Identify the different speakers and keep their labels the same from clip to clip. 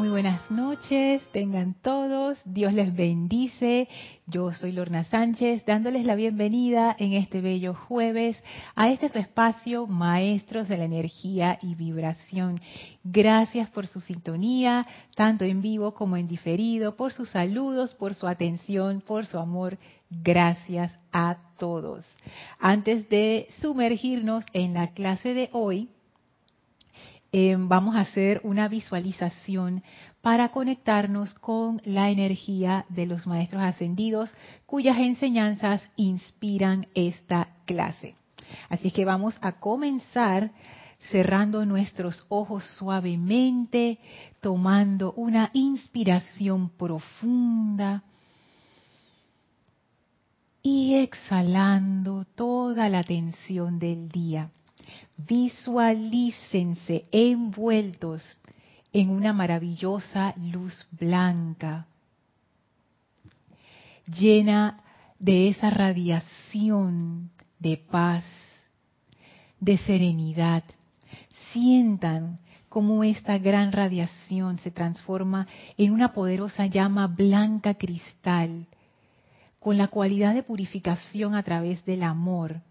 Speaker 1: Muy buenas noches, tengan todos, Dios les bendice. Yo soy Lorna Sánchez, dándoles la bienvenida en este bello jueves a este su espacio, Maestros de la Energía y Vibración. Gracias por su sintonía, tanto en vivo como en diferido, por sus saludos, por su atención, por su amor. Gracias a todos. Antes de sumergirnos en la clase de hoy, eh, vamos a hacer una visualización para conectarnos con la energía de los maestros ascendidos cuyas enseñanzas inspiran esta clase. Así que vamos a comenzar cerrando nuestros ojos suavemente, tomando una inspiración profunda y exhalando toda la tensión del día visualícense envueltos en una maravillosa luz blanca, llena de esa radiación de paz, de serenidad. Sientan cómo esta gran radiación se transforma en una poderosa llama blanca cristal, con la cualidad de purificación a través del amor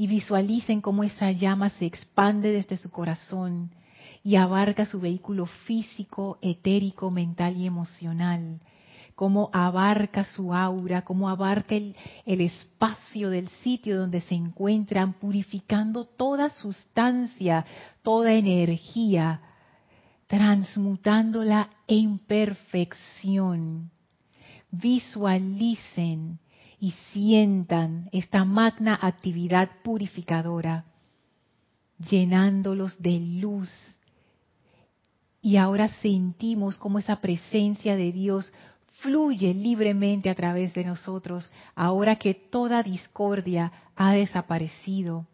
Speaker 1: y visualicen cómo esa llama se expande desde su corazón y abarca su vehículo físico, etérico, mental y emocional, cómo abarca su aura, cómo abarca el, espacio del sitio donde se encuentran, purificando toda sustancia, toda energía, transmutándola en perfección. Visualicen y sientan esta magna actividad purificadora, llenándolos de luz. Y ahora sentimos como esa presencia de Dios fluye libremente a través de nosotros, ahora que toda discordia ha desaparecido.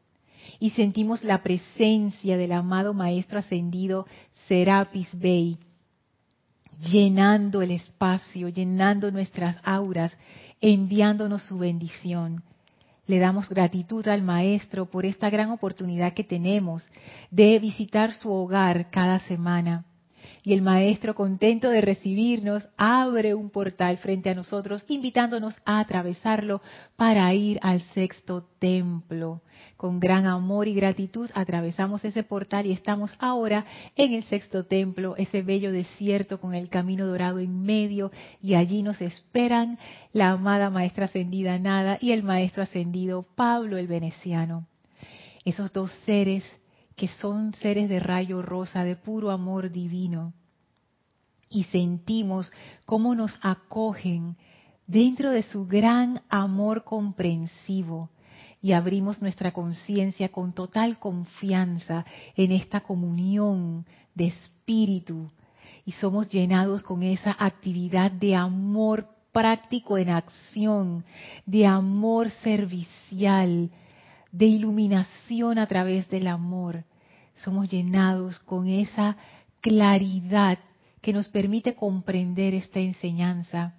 Speaker 1: Y sentimos la presencia del amado Maestro Ascendido Serapis Bey, llenando el espacio, llenando nuestras auras, enviándonos su bendición. Le damos gratitud al Maestro por esta gran oportunidad que tenemos de visitar su hogar cada semana y el Maestro, contento de recibirnos, abre un portal frente a nosotros, invitándonos a atravesarlo para ir al sexto templo. Con gran amor y gratitud atravesamos ese portal y estamos ahora en el sexto templo, ese bello desierto con el camino dorado en medio, y allí nos esperan la amada Maestra Ascendida Nada y el Maestro Ascendido Pablo el Veneciano. Esos dos seres que son seres de rayo rosa, de puro amor divino. Y sentimos cómo nos acogen dentro de su gran amor comprensivo y abrimos nuestra conciencia con total confianza en esta comunión de espíritu y somos llenados con esa actividad de amor práctico en acción, de amor servicial, de iluminación a través del amor. Somos llenados con esa claridad que nos permite comprender esta enseñanza.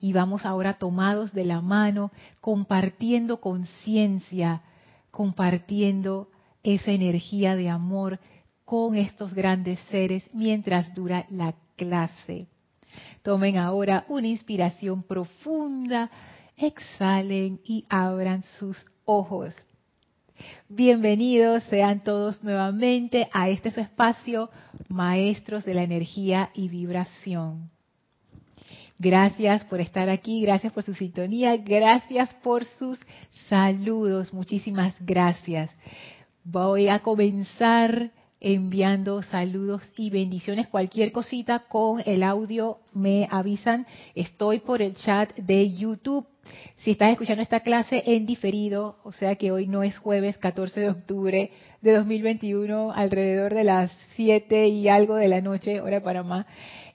Speaker 1: Y vamos ahora tomados de la mano, compartiendo conciencia, compartiendo esa energía de amor con estos grandes seres mientras dura la clase. Tomen ahora una inspiración profunda, exhalen y abran sus ojos. Bienvenidos sean todos nuevamente a este su espacio, Maestros de la Energía y Vibración. Gracias por estar aquí, gracias por su sintonía, gracias por sus saludos, muchísimas gracias. Voy a comenzar enviando saludos y bendiciones. Cualquier cosita con el audio me avisan. Estoy por el chat de YouTube si estás escuchando esta clase en diferido, o sea que hoy no es jueves 14 de octubre de 2021, alrededor de las 7 y algo de la noche, hora de Panamá,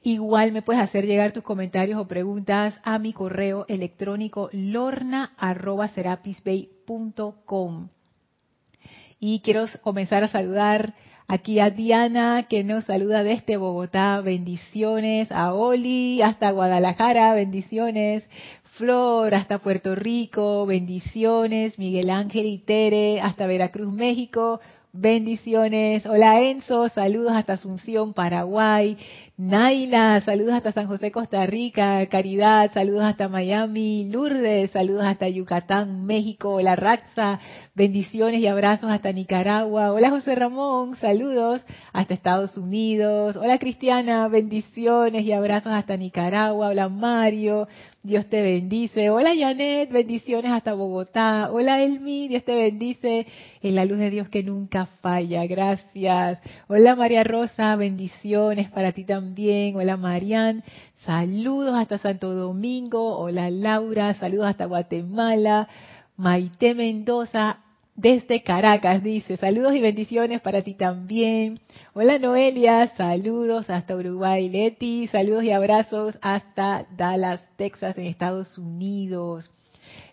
Speaker 1: igual me puedes hacer llegar tus comentarios o preguntas a mi correo electrónico lorna.serapisbay.com. Y quiero comenzar a saludar aquí a Diana, que nos saluda desde Bogotá, bendiciones, a Oli, hasta Guadalajara, bendiciones, Flor, hasta Puerto Rico, bendiciones, Miguel Ángel y Tere, hasta Veracruz, México, bendiciones. Hola Enzo, saludos hasta Asunción, Paraguay. Naila, saludos hasta San José, Costa Rica. Caridad, saludos hasta Miami. Lourdes, saludos hasta Yucatán, México. Hola Raxa, bendiciones y abrazos hasta Nicaragua. Hola José Ramón, saludos hasta Estados Unidos. Hola Cristiana, bendiciones y abrazos hasta Nicaragua. Hola Mario, Dios te bendice. Hola Janet, bendiciones hasta Bogotá. Hola Elmi, Dios te bendice. En la luz de Dios que nunca falla. Gracias. Hola María Rosa, bendiciones para ti también. Hola Marian, saludos hasta Santo Domingo. Hola Laura, saludos hasta Guatemala. Maite Mendoza, desde Caracas, dice, saludos y bendiciones para ti también. Hola Noelia, saludos hasta Uruguay. Leti, saludos y abrazos hasta Dallas, Texas, en Estados Unidos.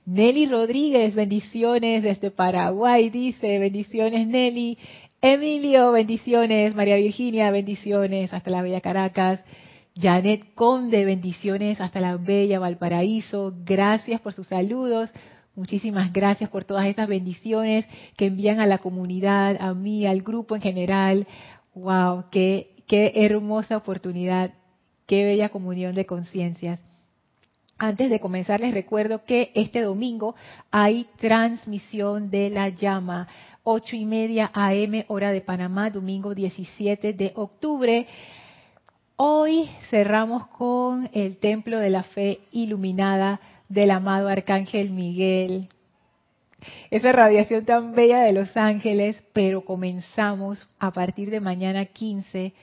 Speaker 1: Nelly Rodríguez, bendiciones desde Paraguay, dice, bendiciones Nelly. Emilio, bendiciones. María Virginia, bendiciones hasta la Bella Caracas. Janet Conde, bendiciones hasta la Bella Valparaíso. Gracias por sus saludos. Muchísimas gracias por todas esas bendiciones que envían a la comunidad, a mí, al grupo en general. ¡Wow! ¡Qué, hermosa oportunidad! ¡Qué bella comunión de conciencias! Antes de comenzar les recuerdo que este domingo hay transmisión de la llama, ocho y media AM hora de Panamá, domingo 17 de octubre. Hoy cerramos con el Templo de la Fe Iluminada del amado Arcángel Miguel. Esa radiación tan bella de los ángeles, pero comenzamos a partir de mañana 15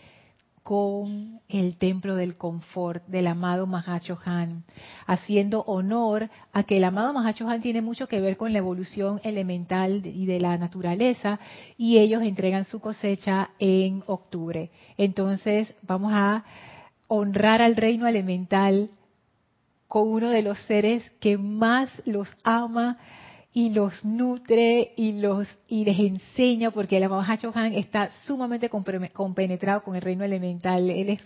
Speaker 1: con el templo del confort del amado Mahacho Han, haciendo honor a que el amado Mahacho Han tiene mucho que ver con la evolución elemental y de la naturaleza y ellos entregan su cosecha en octubre. Entonces vamos a honrar al reino elemental con uno de los seres que más los ama y los nutre y los y les enseña porque el amado Han está sumamente compenetrado con el reino elemental. Él es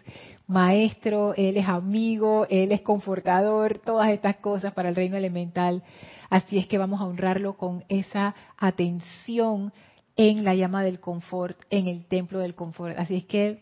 Speaker 1: maestro, él es amigo, él es confortador, todas estas cosas para el reino elemental. Así es que vamos a honrarlo con esa atención en la llama del confort, en el templo del confort. Así es que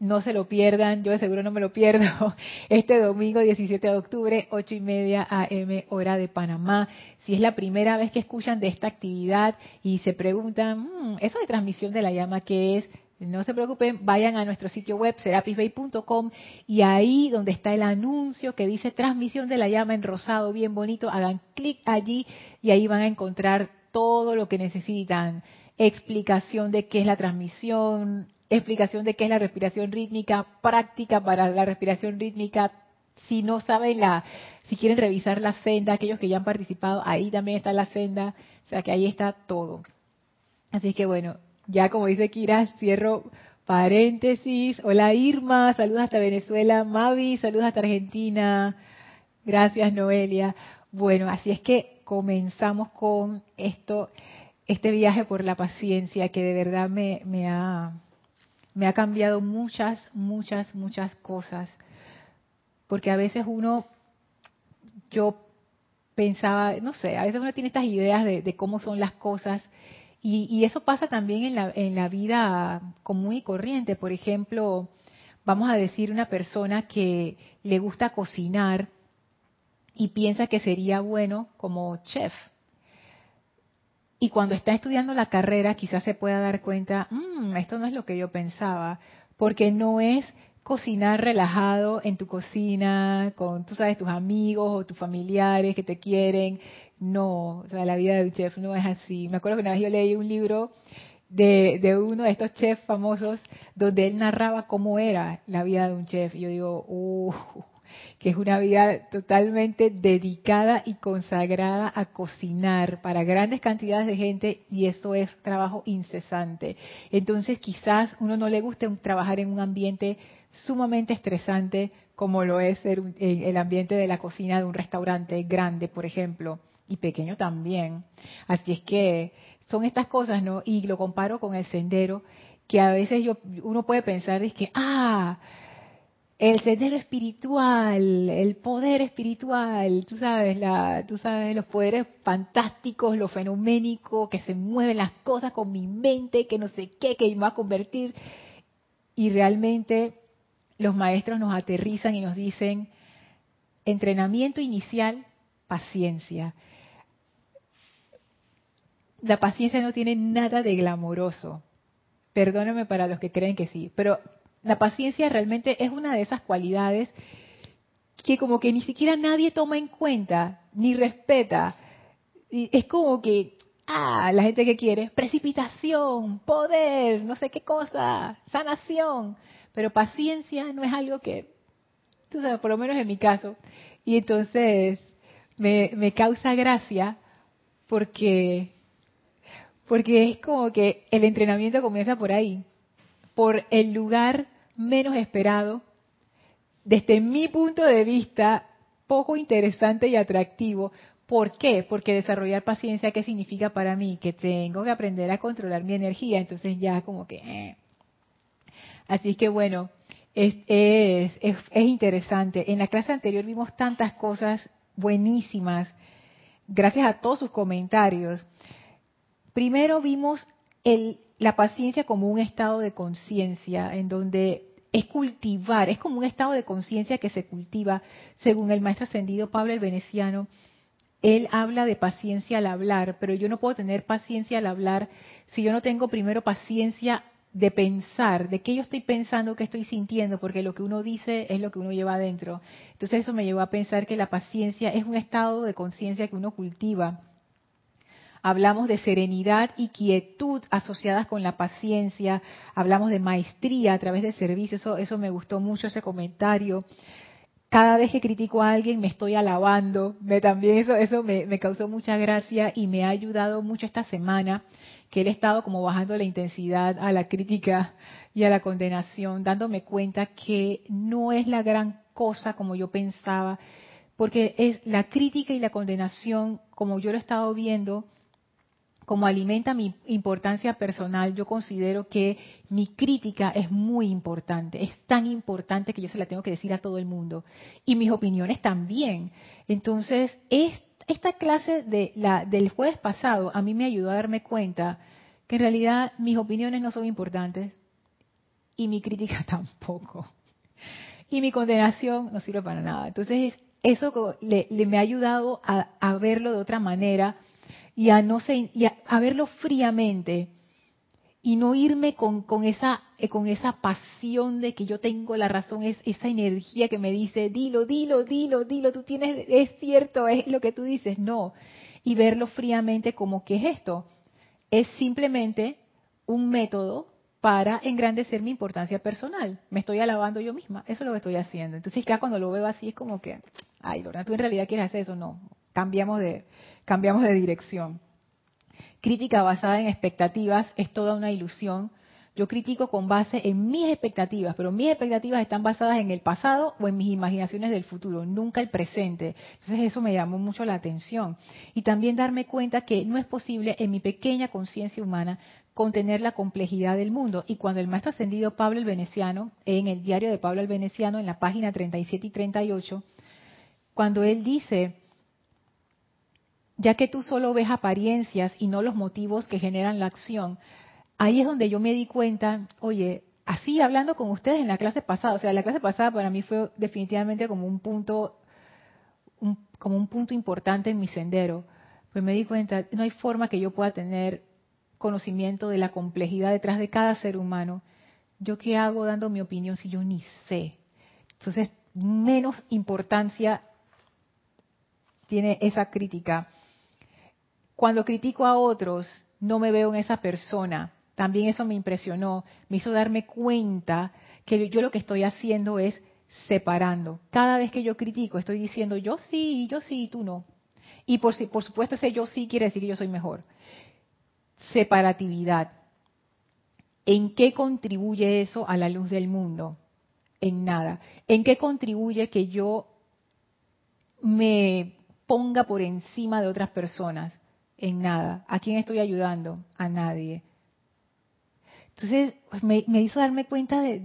Speaker 1: no se lo pierdan, yo de seguro no me lo pierdo, este domingo 17 de octubre, 8 y media AM, hora de Panamá. Si es la primera vez que escuchan de esta actividad y se preguntan, mm, ¿eso de transmisión de la llama qué es? No se preocupen, vayan a nuestro sitio web serapisbay.com y ahí donde está el anuncio que dice transmisión de la llama en rosado, bien bonito, hagan clic allí y ahí van a encontrar todo lo que necesitan. Explicación de qué es la transmisión, explicación de qué es la respiración rítmica, práctica para la respiración rítmica. Si no saben la, si quieren revisar la senda, aquellos que ya han participado, ahí también está la senda, o sea que ahí está todo. Así que bueno, ya como dice Kira, cierro paréntesis. Hola Irma, saludos hasta Venezuela. Mavi, saludos hasta Argentina. Gracias Noelia. Bueno, así es que comenzamos con esto, este viaje por la paciencia que de verdad me, me ha me ha cambiado muchas, muchas, muchas cosas. Porque a veces uno, yo pensaba, no sé, a veces uno tiene estas ideas de, cómo son las cosas y, y, eso pasa también en la, en la vida común y corriente. Por ejemplo, vamos a decir una persona que le gusta cocinar y piensa que sería bueno como chef. Y cuando está estudiando la carrera, quizás se pueda dar cuenta, mmm, esto no es lo que yo pensaba, porque no es cocinar relajado en tu cocina, con, tú sabes, tus amigos o tus familiares que te quieren. No, o sea, la vida del chef no es así. Me acuerdo que una vez yo leí un libro de, de uno de estos chefs famosos donde él narraba cómo era la vida de un chef. Y yo digo, uh, que es una vida totalmente dedicada y consagrada a cocinar para grandes cantidades de gente y eso es trabajo incesante. Entonces quizás uno no le guste trabajar en un ambiente sumamente estresante como lo es el, el ambiente de la cocina de un restaurante grande, por ejemplo, y pequeño también. Así es que son estas cosas, ¿no? Y lo comparo con el sendero, que a veces yo, uno puede pensar es que, ah, el sendero espiritual, el poder espiritual, tú sabes, tú sabes los poderes fantásticos, lo fenoménico, que se mueven las cosas con mi mente, que no sé qué, que me va a convertir. Y realmente los maestros nos aterrizan y nos dicen, entrenamiento inicial, paciencia. La paciencia no tiene nada de glamoroso. Perdóname para los que creen que sí, pero la paciencia realmente es una de esas cualidades que como que ni siquiera nadie toma en cuenta, ni respeta. Y es como que, ah, la gente que quiere, precipitación, poder, no sé qué cosa, sanación. Pero paciencia no es algo que, tú sabes, por lo menos en mi caso. Y entonces me, me causa gracia porque, porque es como que el entrenamiento comienza por ahí por el lugar menos esperado, desde mi punto de vista, poco interesante y atractivo. ¿Por qué? Porque desarrollar paciencia, ¿qué significa para mí? Que tengo que aprender a controlar mi energía, entonces ya como que... Eh. Así que bueno, es, es, es, es interesante. En la clase anterior vimos tantas cosas buenísimas, gracias a todos sus comentarios. Primero vimos el la paciencia como un estado de conciencia en donde es cultivar, es como un estado de conciencia que se cultiva, según el maestro ascendido Pablo el Veneciano. Él habla de paciencia al hablar, pero yo no puedo tener paciencia al hablar si yo no tengo primero paciencia de pensar, de qué yo estoy pensando, qué estoy sintiendo, porque lo que uno dice es lo que uno lleva adentro. Entonces eso me llevó a pensar que la paciencia es un estado de conciencia que uno cultiva hablamos de serenidad y quietud asociadas con la paciencia, hablamos de maestría a través del servicio, eso, eso me gustó mucho ese comentario. Cada vez que critico a alguien me estoy alabando, me, también eso, eso me, me causó mucha gracia y me ha ayudado mucho esta semana que él he estado como bajando la intensidad a la crítica y a la condenación, dándome cuenta que no es la gran cosa como yo pensaba, porque es la crítica y la condenación, como yo lo he estado viendo, como alimenta mi importancia personal, yo considero que mi crítica es muy importante, es tan importante que yo se la tengo que decir a todo el mundo. Y mis opiniones también. Entonces, esta clase de la, del jueves pasado a mí me ayudó a darme cuenta que en realidad mis opiniones no son importantes y mi crítica tampoco. Y mi condenación no sirve para nada. Entonces, eso le, me ha ayudado a verlo de otra manera y a no sé, y a, verlo fríamente y no irme con, con, esa eh, con esa pasión de que yo tengo la razón, es esa energía que me dice, dilo, dilo, dilo, dilo, tú tienes, es cierto, es lo que tú dices, no. Y verlo fríamente como que es esto, es simplemente un método para engrandecer mi importancia personal. Me estoy alabando yo misma, eso es lo que estoy haciendo. Entonces ya cuando lo veo así es como que, ay, Lorna, tú en realidad quieres hacer eso, no, cambiamos de, cambiamos de dirección. Crítica basada en expectativas es toda una ilusión. Yo critico con base en mis expectativas, pero mis expectativas están basadas en el pasado o en mis imaginaciones del futuro, nunca el presente. Entonces eso me llamó mucho la atención. Y también darme cuenta que no es posible en mi pequeña conciencia humana contener la complejidad del mundo. Y cuando el maestro ascendido Pablo el Veneciano, en el diario de Pablo el Veneciano, en la página 37 y 38, cuando él dice, ya que tú solo ves apariencias y no los motivos que generan la acción, ahí es donde yo me di cuenta, oye, así hablando con ustedes en la clase pasada, o sea, la clase pasada para mí fue definitivamente como un punto, como un punto importante en mi sendero, pues me di cuenta, no hay forma que yo pueda tener conocimiento de la complejidad detrás de cada ser humano. ¿Yo qué hago dando mi opinión si yo ni sé? Entonces, menos importancia tiene esa crítica cuando critico a otros, no me veo en esa persona. También eso me impresionó, me hizo darme cuenta que yo lo que estoy haciendo es separando. Cada vez que yo critico, estoy diciendo yo sí, yo sí, tú no. Y por, por supuesto ese yo sí quiere decir que yo soy mejor. Separatividad. ¿En qué contribuye eso a la luz del mundo? En nada. ¿En qué contribuye que yo me ponga por encima de otras personas? En nada. ¿A quién estoy ayudando? A nadie. Entonces pues, me, hizo darme cuenta de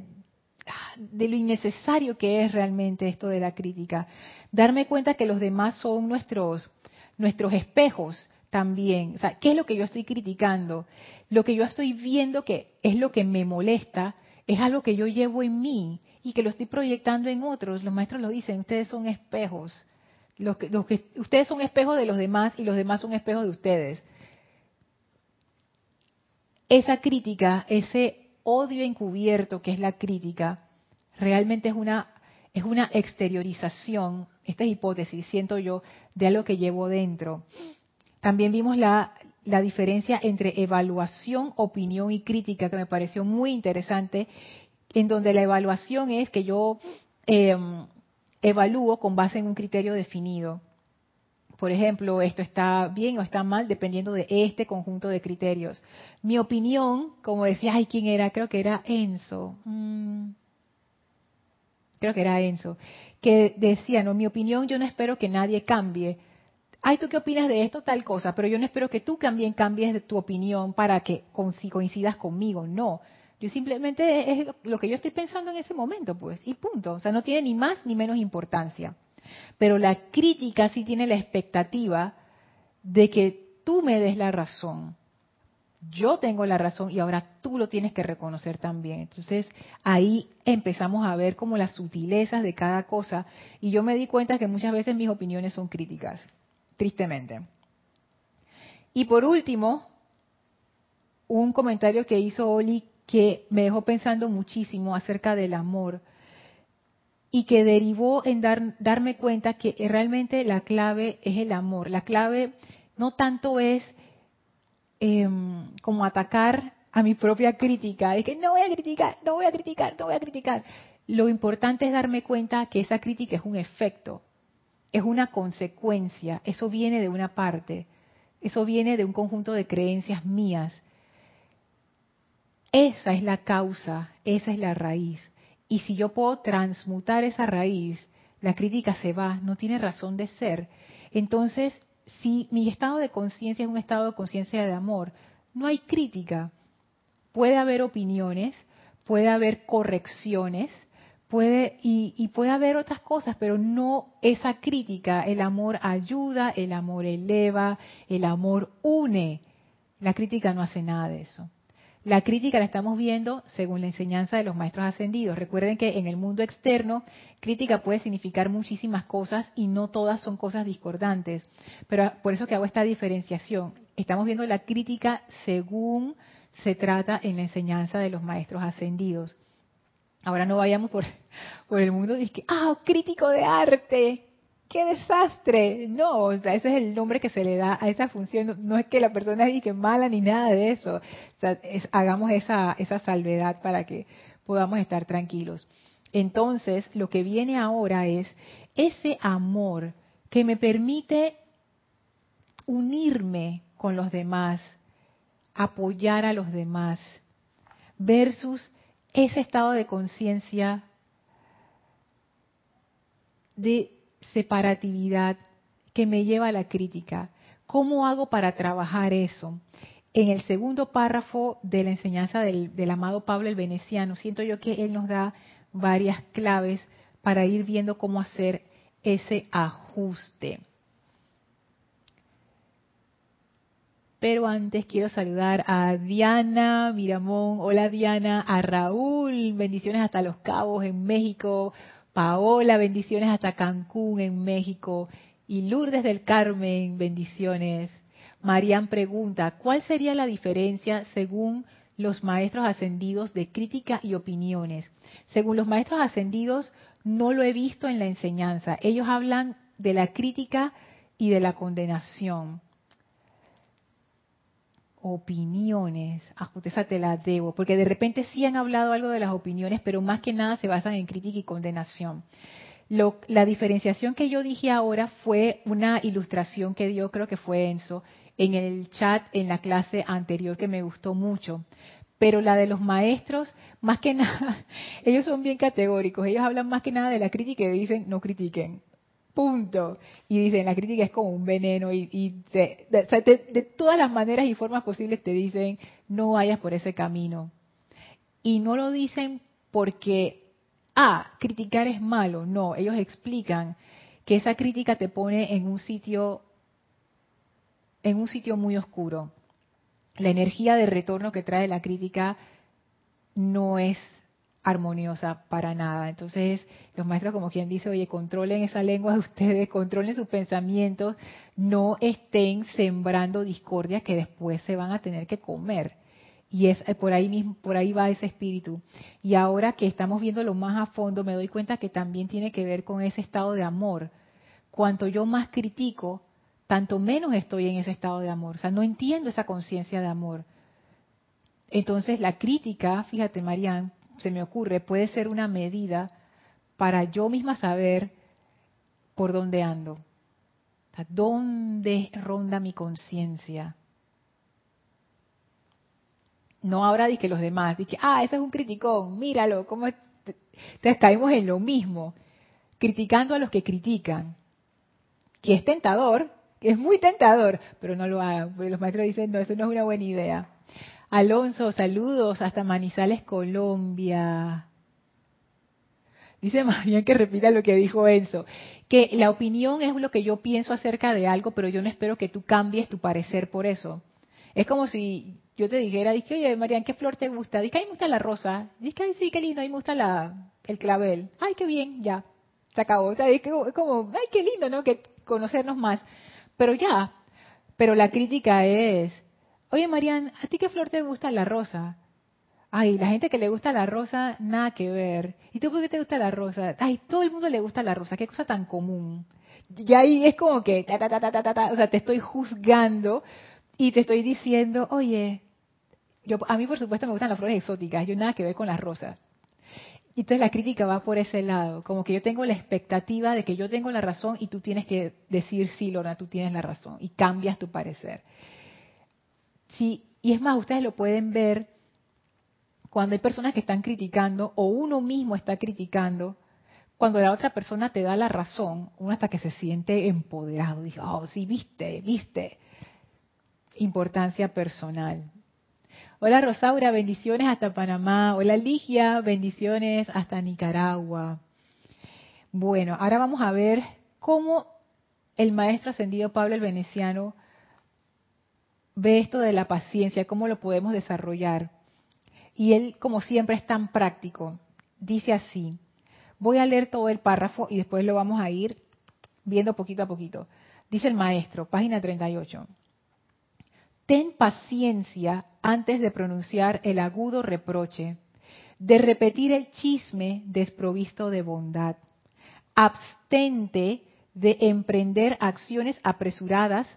Speaker 1: de lo innecesario que es realmente esto de la crítica. Darme cuenta que los demás son nuestros, nuestros espejos también. O sea, ¿qué es lo que yo estoy criticando? Lo que yo estoy viendo que es lo que me molesta, es algo que yo llevo en mí y que lo estoy proyectando en otros. Los maestros lo dicen, ustedes son espejos. Ustedes son espejos de los demás y los demás son espejos de ustedes. Esa crítica, ese odio encubierto que es la crítica, realmente es una, es una exteriorización, esta es hipótesis, siento yo, de algo que llevo dentro. También vimos la, la diferencia entre evaluación, opinión y crítica, que me pareció muy interesante, en donde la evaluación es que yo em, evalúo con base en un criterio definido. Por ejemplo, esto está bien o está mal dependiendo de este conjunto de criterios. Mi opinión, como decía, ay, ¿quién era? Creo que era Enzo. Mm, creo que era Enzo. Que decía, no, mi opinión, yo no espero que nadie cambie. Ay, ¿tú qué opinas de esto? Tal cosa. Pero yo no espero que tú también cambies tu opinión para que coincidas conmigo. No. Yo simplemente es lo que yo estoy pensando en ese momento, pues. Y punto. O sea, no tiene ni más ni menos importancia. Pero la crítica sí tiene la expectativa de que tú me des la razón. Yo tengo la razón y ahora tú lo tienes que reconocer también. Entonces ahí empezamos a ver como las sutilezas de cada cosa y yo me di cuenta que muchas veces mis opiniones son críticas, tristemente. Y por último, un comentario que hizo Oli que me dejó pensando muchísimo acerca del amor y que derivó en dar, darme cuenta que realmente la clave es el amor. La clave no tanto es em, como atacar a mi propia crítica, es que no voy a criticar, no voy a criticar, no voy a criticar. Lo importante es darme cuenta que esa crítica es un efecto, es una consecuencia, eso viene de una parte, eso viene de un conjunto de creencias mías. Esa es la causa, esa es la raíz. Y si yo puedo transmutar esa raíz, la crítica se va, no tiene razón de ser. Entonces, si mi estado de conciencia es un estado de conciencia de amor, no hay crítica. Puede haber opiniones, puede haber correcciones, puede y, y, puede haber otras cosas, pero no esa crítica. El amor ayuda, el amor eleva, el amor une. La crítica no hace nada de eso. La crítica la estamos viendo según la enseñanza de los maestros ascendidos. Recuerden que en el mundo externo, crítica puede significar muchísimas cosas y no todas son cosas discordantes. Pero por eso que hago esta diferenciación. Estamos viendo la crítica según se trata en la enseñanza de los maestros ascendidos. Ahora no vayamos por, por el mundo y que, ah, crítico de arte, ¡Qué desastre! No, o sea, ese es el nombre que se le da a esa función. No es que la persona es que mala ni nada de eso. Hagamos esa, esa salvedad para que podamos estar tranquilos. Entonces, lo que viene ahora es ese amor que me permite unirme con los demás, apoyar a los demás, versus ese estado de conciencia de separatividad que me lleva a la crítica. ¿Cómo hago para trabajar eso? En el segundo párrafo de la enseñanza del, amado Pablo el Veneciano, siento yo que él nos da varias claves para ir viendo cómo hacer ese ajuste. Pero antes quiero saludar a Diana Miramón. Hola Diana, a Raúl, bendiciones hasta Los Cabos en México. Paola, bendiciones hasta Cancún en México. Y Lourdes del Carmen, bendiciones. Marian pregunta, ¿cuál sería la diferencia según los maestros ascendidos de crítica y opiniones? Según los maestros ascendidos, no lo he visto en la enseñanza. Ellos hablan de la crítica y de la condenación opiniones, esa te la debo, porque de repente sí han hablado algo de las opiniones, pero más que nada se basan en crítica y condenación. la diferenciación que yo dije ahora fue una ilustración que dio, creo que fue Enzo, en el chat en la clase anterior que me gustó mucho. Pero la de los maestros, más que nada, ellos son bien categóricos, ellos hablan más que nada de la crítica y dicen no critiquen punto. Y dicen, la crítica es como un veneno y, de, todas las maneras y formas posibles te dicen, no vayas por ese camino. Y no lo dicen porque ah, criticar es malo. No, ellos explican que esa crítica te pone en un sitio en un sitio muy oscuro. La energía de retorno que trae la crítica no es armoniosa para nada. Entonces, los maestros, como quien dice, oye, controlen esa lengua de ustedes, controlen sus pensamientos, no estén sembrando discordia que después se van a tener que comer. Y es eh, por ahí mismo, por ahí va ese espíritu. Y ahora que estamos viéndolo más a fondo, me doy cuenta que también tiene que ver con ese estado de amor. Cuanto yo más critico, tanto menos estoy en ese estado de amor. O sea, no entiendo esa conciencia de amor. Entonces, la crítica, fíjate, Marian, se me ocurre, puede ser una medida para yo misma saber por dónde ando. ¿Dónde ronda mi conciencia? No ahora di que los demás, di que, ah, ese es un criticón, míralo, cómo... Entonces caemos en lo mismo, criticando a los que critican, que es tentador, que es muy tentador, pero no lo hagan, porque los maestros dicen, no, eso no es una buena idea. Alonso, saludos hasta Manizales, Colombia. Dice María que repita lo que dijo Enzo, que la opinión es lo que yo pienso acerca de algo, pero yo no espero que tú cambies tu parecer por eso. Es como si yo te dijera, dije, oye, Marian, ¿qué flor te gusta? Dice, a mí me gusta la rosa. Dice, ay, sí, qué lindo, a mí me gusta la, el clavel. Ay, qué bien, ya, se acabó. O sea, es como, ay, qué lindo, ¿no? Que conocernos más. Pero ya, pero la crítica es, oye, Marian, ¿a ti qué flor te gusta la rosa? Ay, la gente que le gusta la rosa, nada que ver. ¿Y tú por qué te gusta la rosa? Ay, todo el mundo le gusta la rosa, qué cosa tan común. Y ahí es como que, ta, ta, ta, ta, ta, ta, o sea, te estoy juzgando y te estoy diciendo, oye, yo, a mí por supuesto me gustan las flores exóticas, yo nada que ver con las rosas. Y entonces la crítica va por ese lado, como que yo tengo la expectativa de que yo tengo la razón y tú tienes que decir sí, Lorna, tú tienes la razón y cambias tu parecer. Sí, y es más, ustedes lo pueden ver cuando hay personas que están criticando o uno mismo está criticando, cuando la otra persona te da la razón, uno hasta que se siente empoderado, dice, oh, sí, viste, viste. Importancia personal. Hola Rosaura, bendiciones hasta Panamá. Hola Ligia, bendiciones hasta Nicaragua. Bueno, ahora vamos a ver cómo el maestro ascendido Pablo el Veneciano ve esto de la paciencia, cómo lo podemos desarrollar. Y él, como siempre, es tan práctico. Dice así, voy a leer todo el párrafo y después lo vamos a ir viendo poquito a poquito. Dice el maestro, página 38. Ten paciencia antes de pronunciar el agudo reproche, de repetir el chisme desprovisto de bondad. Abstente de emprender acciones apresuradas,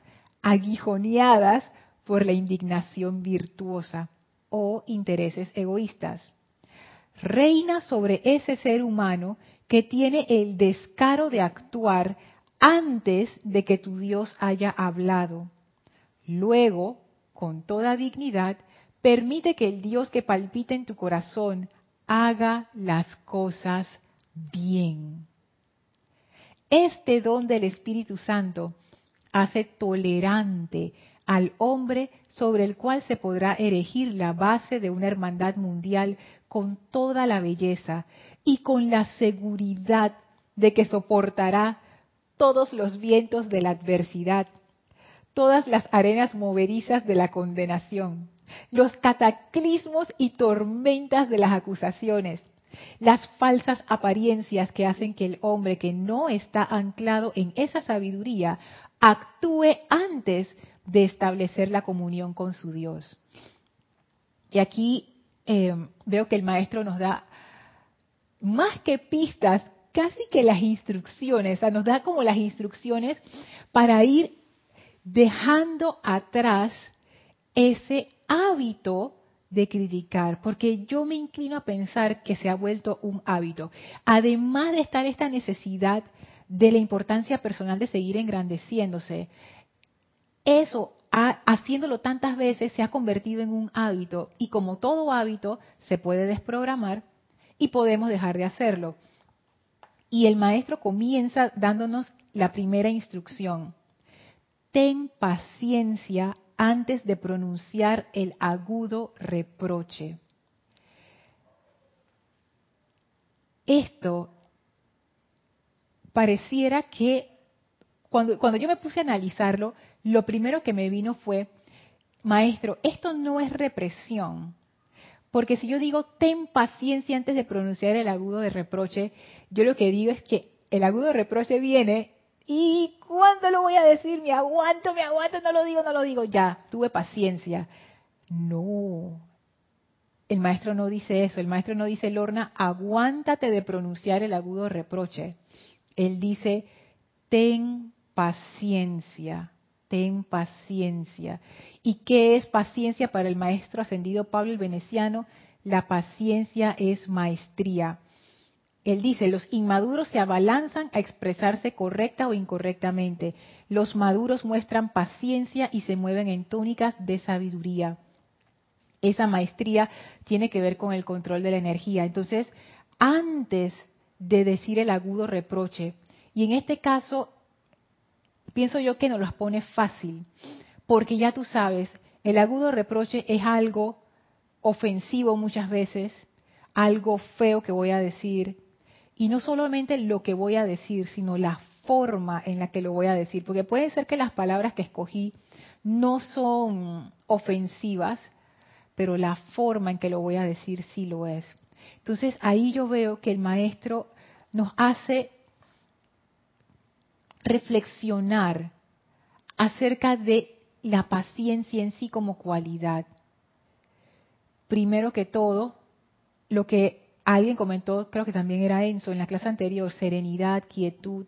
Speaker 1: aguijoneadas por la indignación virtuosa o intereses egoístas. Reina sobre ese ser humano que tiene el descaro de actuar antes de que tu Dios haya hablado Luego, con toda dignidad, permite que el Dios que palpita en tu corazón haga las cosas bien. Este don del Espíritu Santo hace tolerante al hombre sobre el cual se podrá erigir la base de una hermandad mundial con toda la belleza y con la seguridad de que soportará todos los vientos de la adversidad todas las arenas movedizas de la condenación, los cataclismos y tormentas de las acusaciones, las falsas apariencias que hacen que el hombre que no está anclado en esa sabiduría actúe antes de establecer la comunión con su Dios. Y aquí eh, veo que el maestro nos da más que pistas, casi que las instrucciones, o sea, nos da como las instrucciones para ir dejando atrás ese hábito de criticar, porque yo me inclino a pensar que se ha vuelto un hábito. Además de estar esta necesidad de la importancia personal de seguir engrandeciéndose, eso, haciéndolo tantas veces, se ha convertido en un hábito y como todo hábito, se puede desprogramar y podemos dejar de hacerlo. Y el maestro comienza dándonos la primera instrucción ten paciencia antes de pronunciar el agudo reproche. esto pareciera que cuando, cuando yo me puse a analizarlo, lo primero que me vino fue, maestro, esto no es represión. Porque si yo digo, ten paciencia antes de pronunciar el agudo de reproche, yo lo que digo es que el agudo de reproche viene y ¿cuándo lo voy a decir? Me aguanto, me aguanto, no lo digo, no lo digo. Ya, tuve paciencia. No, el maestro no dice eso. El maestro no dice, Lorna, aguántate de pronunciar el agudo reproche. Él dice, ten paciencia, ten paciencia. ¿Y qué es paciencia para el maestro ascendido Pablo el Veneciano? La paciencia es maestría. Él dice, los inmaduros se abalanzan a expresarse correcta o incorrectamente. Los maduros muestran paciencia y se mueven en túnicas de sabiduría. Esa maestría tiene que ver con el control de la energía. Entonces, antes de decir el agudo reproche, y en este caso, pienso yo que nos los pone fácil, porque ya tú sabes, el agudo reproche es algo ofensivo muchas veces, algo feo que voy a decir, y no solamente lo que voy a decir, sino la forma en la que lo voy a decir, porque puede ser que las palabras que escogí no son ofensivas, pero la forma en que lo voy a decir sí lo es. Entonces ahí yo veo que el maestro nos hace reflexionar acerca de la paciencia en sí como cualidad. Primero que todo, lo que alguien comentó, creo que también era Enzo en la clase anterior, serenidad, quietud,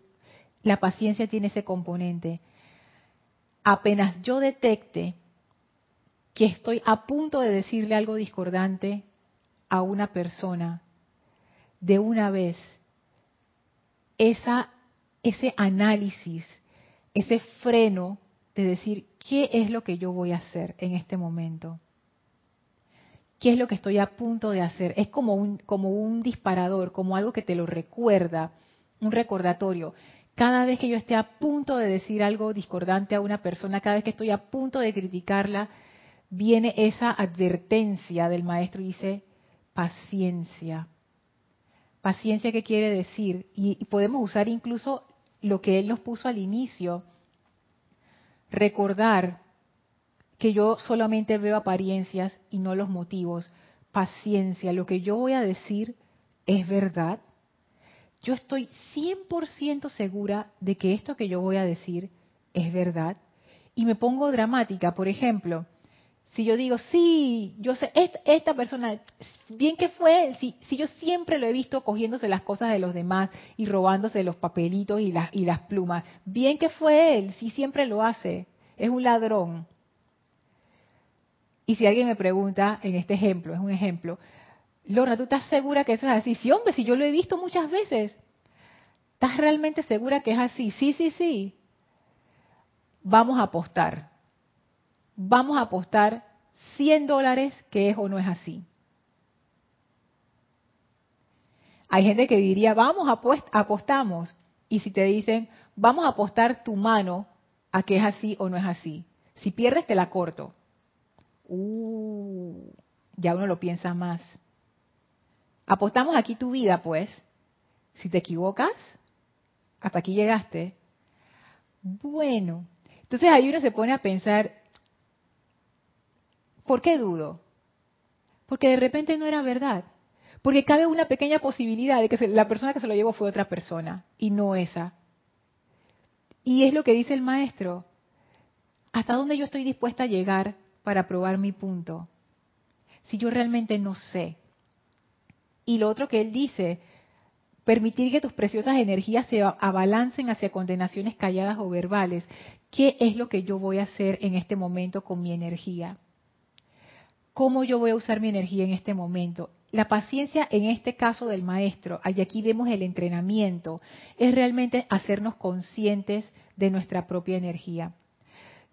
Speaker 1: la paciencia tiene ese componente. Apenas yo detecte que estoy a punto de decirle algo discordante a una persona, de una vez, esa, ese análisis, ese freno de decir, ¿qué es lo que yo voy a hacer en este momento? ¿Qué es lo que estoy a punto de hacer? Es como un, como un disparador, como algo que te lo recuerda, un recordatorio. Cada vez que yo esté a punto de decir algo discordante a una persona, cada vez que estoy a punto de criticarla, viene esa advertencia del maestro y dice, paciencia. Paciencia, ¿qué quiere decir? Y, podemos usar incluso lo que él nos puso al inicio. Recordar que yo solamente veo apariencias y no los motivos. Paciencia, lo que yo voy a decir es verdad. Yo estoy 100% segura de que esto que yo voy a decir es verdad. Y me pongo dramática, por ejemplo, si yo digo, sí, yo sé, esta, persona, bien que fue, si, si yo siempre lo he visto cogiéndose las cosas de los demás y robándose los papelitos y las, y las plumas, bien que fue él, si siempre lo hace, es un ladrón. Y si alguien me pregunta, en este ejemplo, es un ejemplo, Lorna, ¿tú estás segura que eso es así? Sí, hombre, si yo lo he visto muchas veces. ¿Estás realmente segura que es así? Sí, sí, sí. Vamos a apostar vamos a apostar 100 dólares que es o no es así. Hay gente que diría, vamos, apostamos. Y si te dicen, vamos a apostar tu mano a que es así o no es así. Si pierdes, te la corto. Uh, ya uno lo piensa más. Apostamos aquí tu vida, pues. Si te equivocas, hasta aquí llegaste. Bueno, entonces ahí uno se pone a pensar, ¿Por qué dudo? Porque de repente no era verdad. Porque cabe una pequeña posibilidad de que la persona que se lo llevó fue otra persona y no esa. Y es lo que dice el maestro. ¿Hasta dónde yo estoy dispuesta a llegar para probar mi punto? Si yo realmente no sé. Y lo otro que él dice, permitir que tus preciosas energías se abalancen hacia condenaciones calladas o verbales. ¿Qué es lo que yo voy a hacer en este momento con mi energía? Cómo yo voy a usar mi energía en este momento. La paciencia en este caso del maestro, y aquí vemos el entrenamiento, es realmente hacernos conscientes de nuestra propia energía.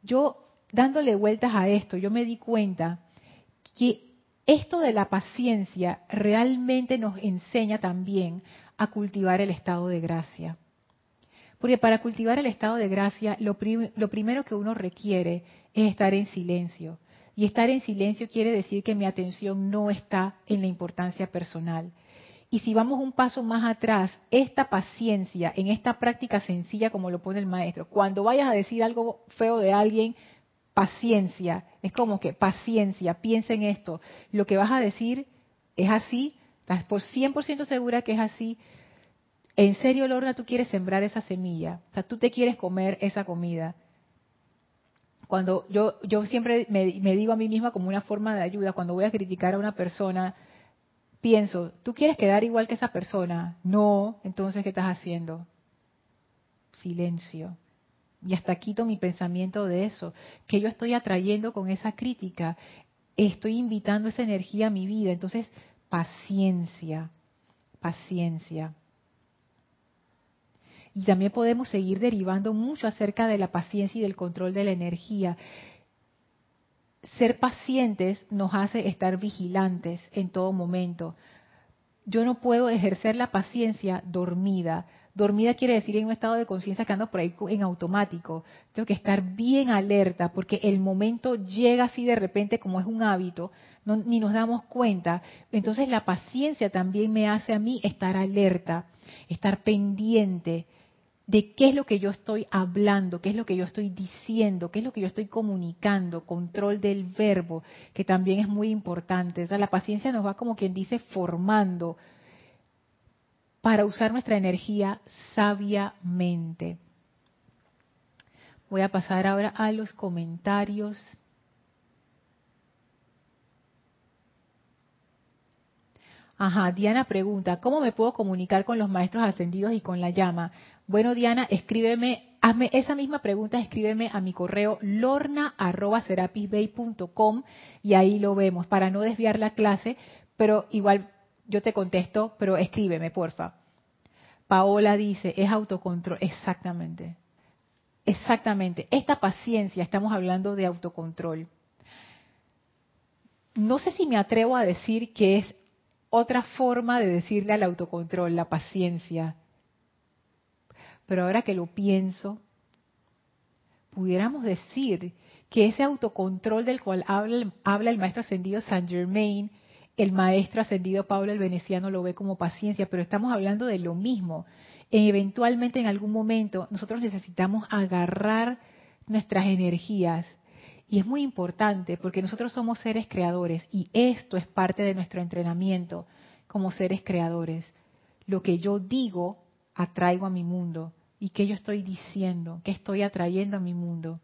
Speaker 1: Yo, dándole vueltas a esto, yo me di cuenta que esto de la paciencia realmente nos enseña también a cultivar el estado de gracia. Porque para cultivar el estado de gracia, lo, lo primero que uno requiere es estar en silencio y estar en silencio quiere decir que mi atención no está en la importancia personal. Y si vamos un paso más atrás, esta paciencia en esta práctica sencilla como lo pone el maestro, cuando vayas a decir algo feo de alguien, paciencia, es como que paciencia, piensa en esto, lo que vas a decir es así, estás por 100% segura que es así, en serio, Lorna, tú quieres sembrar esa semilla, o sea, tú te quieres comer esa comida. Cuando yo, yo siempre me, digo a mí misma como una forma de ayuda, cuando voy a criticar a una persona, pienso, ¿tú quieres quedar igual que esa persona? No, entonces, ¿qué estás haciendo? Silencio. Y hasta quito mi pensamiento de eso. que yo estoy atrayendo con esa crítica? Estoy invitando esa energía a mi vida. Entonces, paciencia, paciencia. Y también podemos seguir derivando mucho acerca de la paciencia y del control de la energía ser pacientes nos hace estar vigilantes en todo momento. Yo no puedo ejercer la paciencia dormida. Dormida quiere decir en un estado de conciencia que ando por ahí en automático. Tengo que estar bien alerta porque el momento llega así de repente como es un hábito, ni nos damos cuenta. Entonces la paciencia también me hace a mí estar alerta, estar pendiente, de qué es lo que yo estoy hablando, qué es lo que yo estoy diciendo, qué es lo que yo estoy comunicando, control del verbo, que también es muy importante. O sea, la paciencia nos va como quien dice formando para usar nuestra energía sabiamente. Voy a pasar ahora a los comentarios. Ajá, Diana pregunta, ¿cómo me puedo comunicar con los maestros ascendidos y con la llama? Bueno, Diana, escríbeme, hazme esa misma pregunta, escríbeme a mi correo lorna.serapisbay.com y ahí lo vemos, para no desviar la clase, pero igual yo te contesto, pero escríbeme, porfa. Paola dice, es autocontrol, exactamente. Exactamente. Esta paciencia, estamos hablando de autocontrol. No sé si me atrevo a decir que es otra forma de decirle al autocontrol, la paciencia. Pero ahora que lo pienso, pudiéramos decir que ese autocontrol del cual habla, el maestro ascendido Saint Germain, el maestro ascendido Pablo el Veneciano lo ve como paciencia, pero estamos hablando de lo mismo. eventualmente en algún momento nosotros necesitamos agarrar nuestras energías y es muy importante porque nosotros somos seres creadores y esto es parte de nuestro entrenamiento como seres creadores. Lo que yo digo, atraigo a mi mundo. ¿Y qué yo estoy diciendo? ¿Qué estoy atrayendo a mi mundo?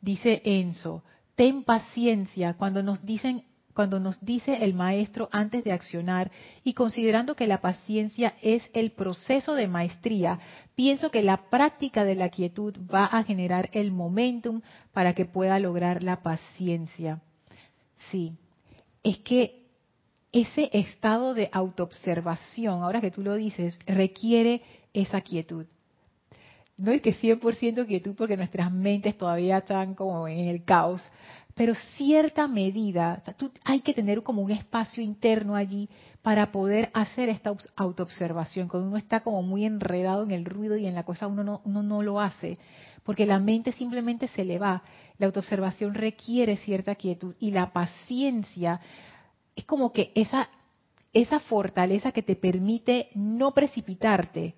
Speaker 1: Dice Enzo, ten paciencia cuando nos dicen cuando nos dice el maestro antes de accionar y considerando que la paciencia es el proceso de maestría, pienso que la práctica de la quietud va a generar el momentum para que pueda lograr la paciencia. Sí, es que ese estado de autoobservación, ahora que tú lo dices, requiere esa quietud. No es que 100% quietud porque nuestras mentes todavía están como en el caos, pero cierta medida, hay que tener como un espacio interno allí para poder hacer esta autoobservación. Cuando uno está como muy enredado en el ruido y en la cosa, uno no, uno no lo hace, porque la mente simplemente se le va. La autoobservación requiere cierta quietud y la paciencia es como que esa, esa fortaleza que te permite no precipitarte.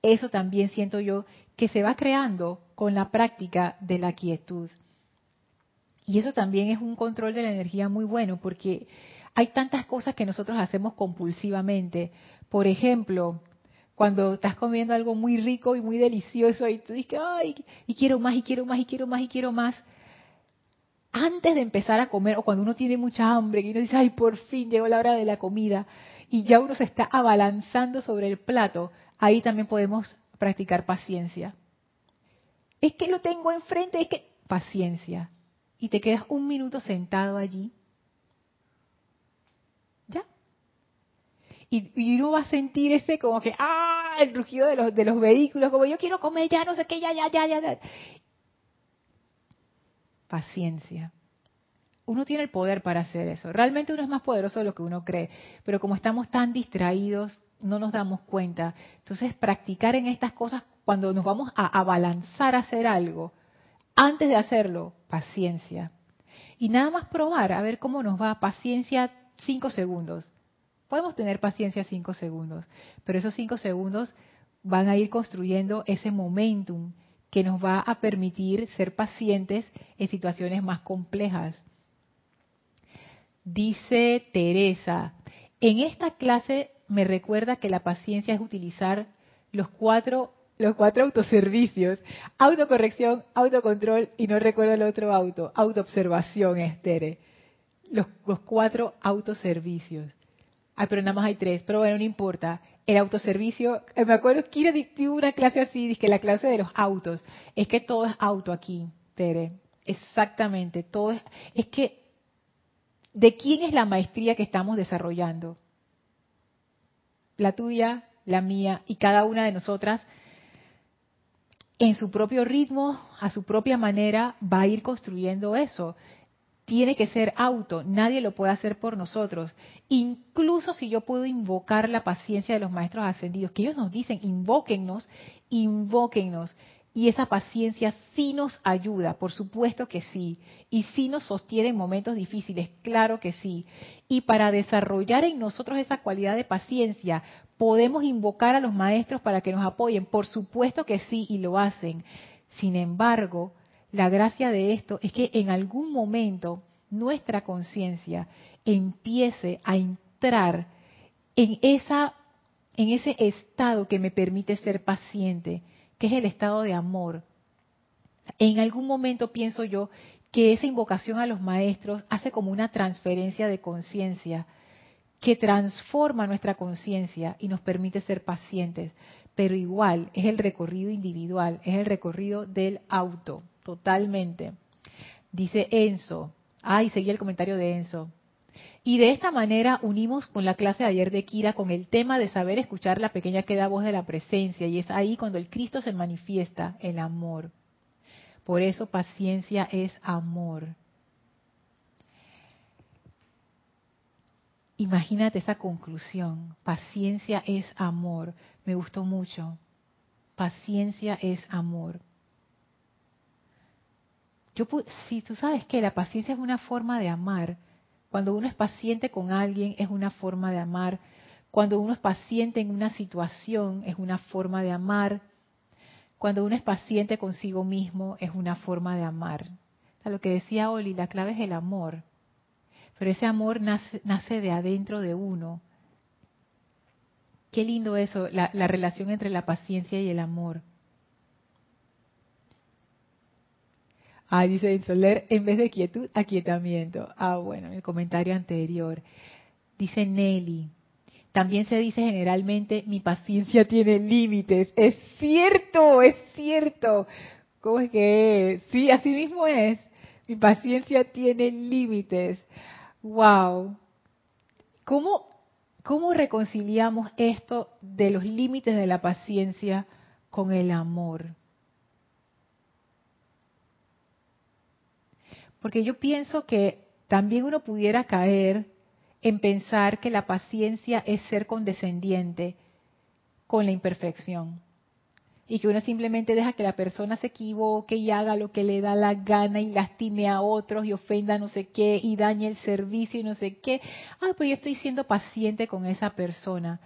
Speaker 1: Eso también siento yo que se va creando con la práctica de la quietud. Y eso también es un control de la energía muy bueno, porque hay tantas cosas que nosotros hacemos compulsivamente. Por ejemplo, cuando estás comiendo algo muy rico y muy delicioso y tú dices, ay, y quiero más, y quiero más, y quiero más, y quiero más. Antes de empezar a comer, o cuando uno tiene mucha hambre, y uno dice, ay, por fin llegó la hora de la comida, y ya uno se está abalanzando sobre el plato, ahí también podemos practicar paciencia. Es que lo tengo enfrente, es que paciencia y te quedas un minuto sentado allí, ¿ya? Y, uno va a sentir ese como que, ah, el rugido de los, de los vehículos, como yo quiero comer ya, no sé qué, ya, ya, ya, ya. Paciencia. Uno tiene el poder para hacer eso. Realmente uno es más poderoso de lo que uno cree, pero como estamos tan distraídos, no nos damos cuenta. Entonces, practicar en estas cosas cuando nos vamos a abalanzar a hacer algo, antes de hacerlo, paciencia. Y nada más probar, a ver cómo nos va. Paciencia cinco segundos. Podemos tener paciencia cinco segundos, pero esos cinco segundos van a ir construyendo ese momentum que nos va a permitir ser pacientes en situaciones más complejas. Dice Teresa, en esta clase me recuerda que la paciencia es utilizar los cuatro los cuatro autoservicios, autocorrección, autocontrol y no recuerdo el otro auto, autoobservación, Estere. Los, los cuatro autoservicios. Ay, pero nada más hay tres, pero bueno, no importa. El autoservicio, eh, me acuerdo que era una clase así, dice que la clase de los autos. Es que todo es auto aquí, Tere. Exactamente, todo es, es que, ¿de quién es la maestría que estamos desarrollando? La tuya, la mía y cada una de nosotras en su propio ritmo, a su propia manera, va a ir construyendo eso. Tiene que ser auto, nadie lo puede hacer por nosotros. Incluso si yo puedo invocar la paciencia de los maestros ascendidos, que ellos nos dicen, invóquennos, invóquennos. Y esa paciencia sí nos ayuda, por supuesto que sí. Y sí nos sostiene en momentos difíciles, claro que sí. Y para desarrollar en nosotros esa cualidad de paciencia, podemos invocar a los maestros para que nos apoyen, por supuesto que sí, y lo hacen. Sin embargo, la gracia de esto es que en algún momento nuestra conciencia empiece a entrar en esa en ese estado que me permite ser paciente, que es el estado de amor. En algún momento pienso yo que esa invocación a los maestros hace como una transferencia de conciencia que transforma nuestra conciencia y nos permite ser pacientes, pero igual es el recorrido individual, es el recorrido del auto, totalmente. Dice Enzo, ay, seguí el comentario de Enzo. Y de esta manera unimos con la clase de ayer de Kira con el tema de saber escuchar la pequeña queda voz de la presencia y es ahí cuando el Cristo se manifiesta, el amor. Por eso paciencia es amor. Imagínate esa conclusión. Paciencia es amor. Me gustó mucho. Paciencia es amor. Yo, si tú sabes que la paciencia es una forma de amar, cuando uno es paciente con alguien es una forma de amar. Cuando uno es paciente en una situación es una forma de amar. Cuando uno es paciente consigo mismo es una forma de amar. O lo que decía Oli, la clave es el amor. Pero ese amor nace, de adentro de uno. Qué lindo eso, la relación entre la paciencia y el amor. Ah, dice Soler, en vez de quietud, aquietamiento. Ah, bueno, el comentario anterior. Dice Nelly, también se dice generalmente, mi paciencia tiene límites. Es cierto, es cierto. ¿Cómo es que es? Sí, así mismo es. Mi paciencia tiene límites. Wow. ¿Cómo, ¿Cómo reconciliamos esto de los límites de la paciencia con el amor? Porque yo pienso que también uno pudiera caer en pensar que la paciencia es ser condescendiente con la imperfección. Y que uno simplemente deja que la persona se equivoque y haga lo que le da la gana y lastime a otros y ofenda no sé qué y dañe el servicio y no sé qué. Ah, pues yo estoy siendo paciente con esa persona.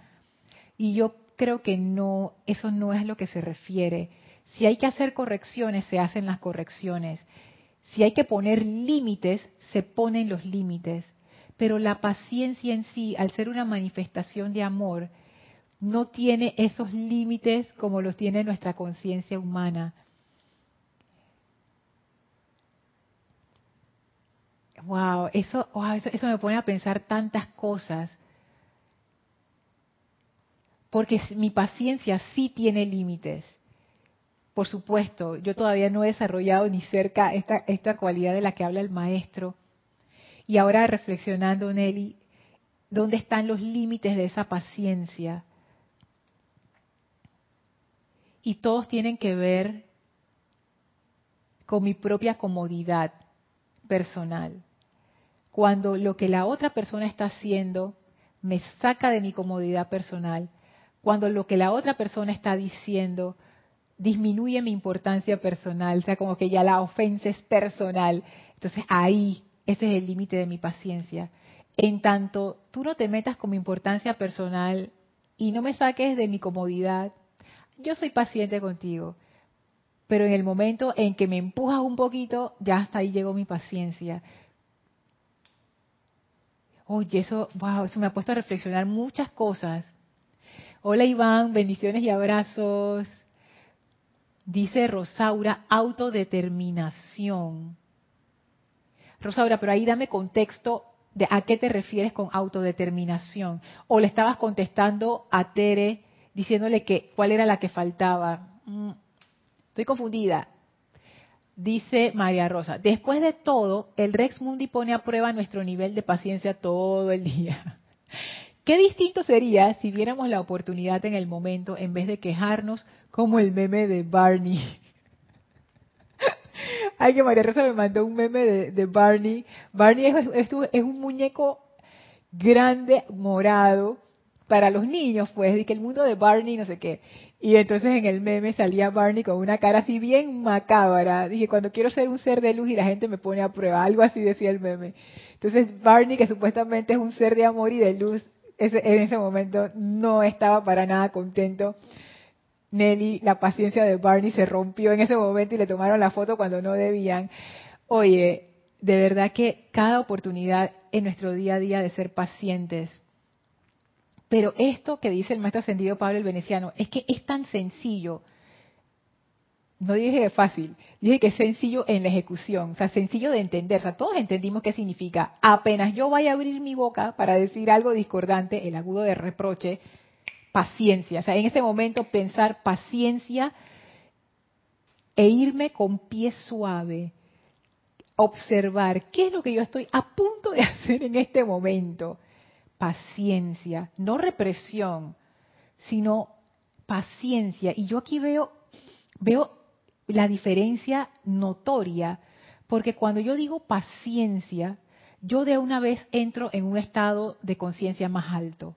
Speaker 1: Y yo creo que no, eso no es lo que se refiere. Si hay que hacer correcciones, se hacen las correcciones. Si hay que poner límites, se ponen los límites. Pero la paciencia en sí, al ser una manifestación de amor, no tiene esos límites como los tiene nuestra conciencia humana. Wow, eso, eso, me pone a pensar tantas cosas. Porque mi paciencia sí tiene límites por supuesto, yo todavía no he desarrollado ni cerca esta, cualidad de la que habla el maestro. Y ahora reflexionando, Nelly, ¿dónde están los límites de esa paciencia? Y todos tienen que ver con mi propia comodidad personal. Cuando lo que la otra persona está haciendo me saca de mi comodidad personal, cuando lo que la otra persona está diciendo disminuye mi importancia personal, o sea, como que ya la ofensa es personal. Entonces ahí, ese es el límite de mi paciencia. en tanto tú no te metas como importancia personal y no me saques de mi comodidad, yo soy paciente contigo. Pero en el momento en que me empujas un poquito, ya hasta ahí llegó mi paciencia. Oye, eso, eso me ha puesto a reflexionar muchas cosas. Hola Iván, bendiciones y abrazos. Dice Rosaura, autodeterminación. Rosaura, pero ahí dame contexto de a qué te refieres con autodeterminación. O le estabas contestando a Tere diciéndole que cuál era la que faltaba. Mm, estoy confundida. Dice María Rosa, después de todo, el Rex Mundi pone a prueba nuestro nivel de paciencia todo el día. ¿Qué distinto sería si viéramos la oportunidad en el momento en vez de quejarnos como el meme de Barney? Ay, que María Rosa me mandó un meme de, Barney. Barney es, es, un muñeco grande, morado, para los niños, pues, y que el mundo de Barney, no sé qué. Y entonces en el meme salía Barney con una cara así bien macabra. Dije, cuando quiero ser un ser de luz y la gente me pone a prueba, algo así decía el meme. Entonces Barney, que supuestamente es un ser de amor y de luz, en ese momento no estaba para nada contento. Nelly, la paciencia de Barney se rompió en ese momento y le tomaron la foto cuando no debían. Oye, de verdad que cada oportunidad en nuestro día a día de ser pacientes, pero esto que dice el maestro ascendido Pablo el Veneciano es que es tan sencillo. No dije que fácil, dije que es sencillo en la ejecución, o sea, sencillo de entender. O sea, todos entendimos qué significa. Apenas yo vaya a abrir mi boca para decir algo discordante, el agudo de reproche, paciencia. O sea, en ese momento pensar paciencia e irme con pie suave, observar qué es lo que yo estoy a punto de hacer en este momento paciencia, no represión, sino paciencia. Y yo aquí veo, veo la diferencia notoria, porque cuando yo digo paciencia, yo de una vez entro en un estado de conciencia más alto.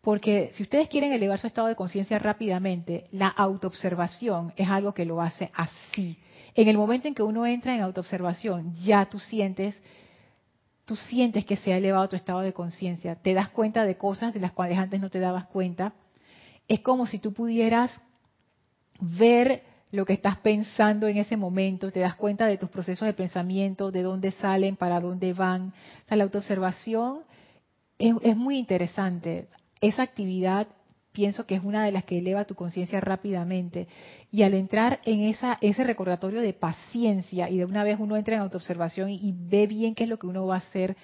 Speaker 1: Porque si ustedes quieren elevar su estado de conciencia rápidamente, la autoobservación es algo que lo hace así. En el momento en que uno entra en autoobservación, ya tú sientes tú sientes que se ha elevado tu estado de conciencia, te das cuenta de cosas de las cuales antes no te dabas cuenta. Es como si tú pudieras ver lo que estás pensando en ese momento, te das cuenta de tus procesos de pensamiento, de dónde salen, para dónde van. O sea, la autoobservación es, muy interesante. Esa actividad pienso que es una de las que eleva tu conciencia rápidamente. Y al entrar en esa, ese recordatorio de paciencia y de una vez uno entra en autoobservación y, y ve bien qué es lo que uno va a hacer,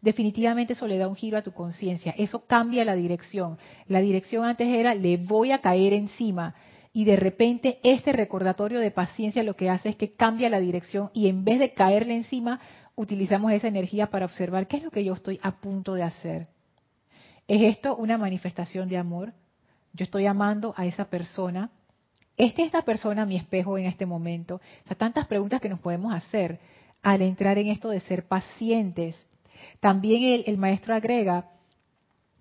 Speaker 1: definitivamente eso le da un giro a tu conciencia. Eso cambia la dirección. La dirección antes era le voy a caer encima. Y de repente este recordatorio de paciencia lo que hace es que cambia la dirección y en vez de caerle encima, utilizamos esa energía para observar qué es lo que yo estoy a punto de hacer. ¿Es esto una manifestación de amor? yo estoy amando a esa persona. ¿Es esta persona mi espejo en este momento? O sea, tantas preguntas que nos podemos hacer al entrar en esto de ser pacientes. También el maestro agrega,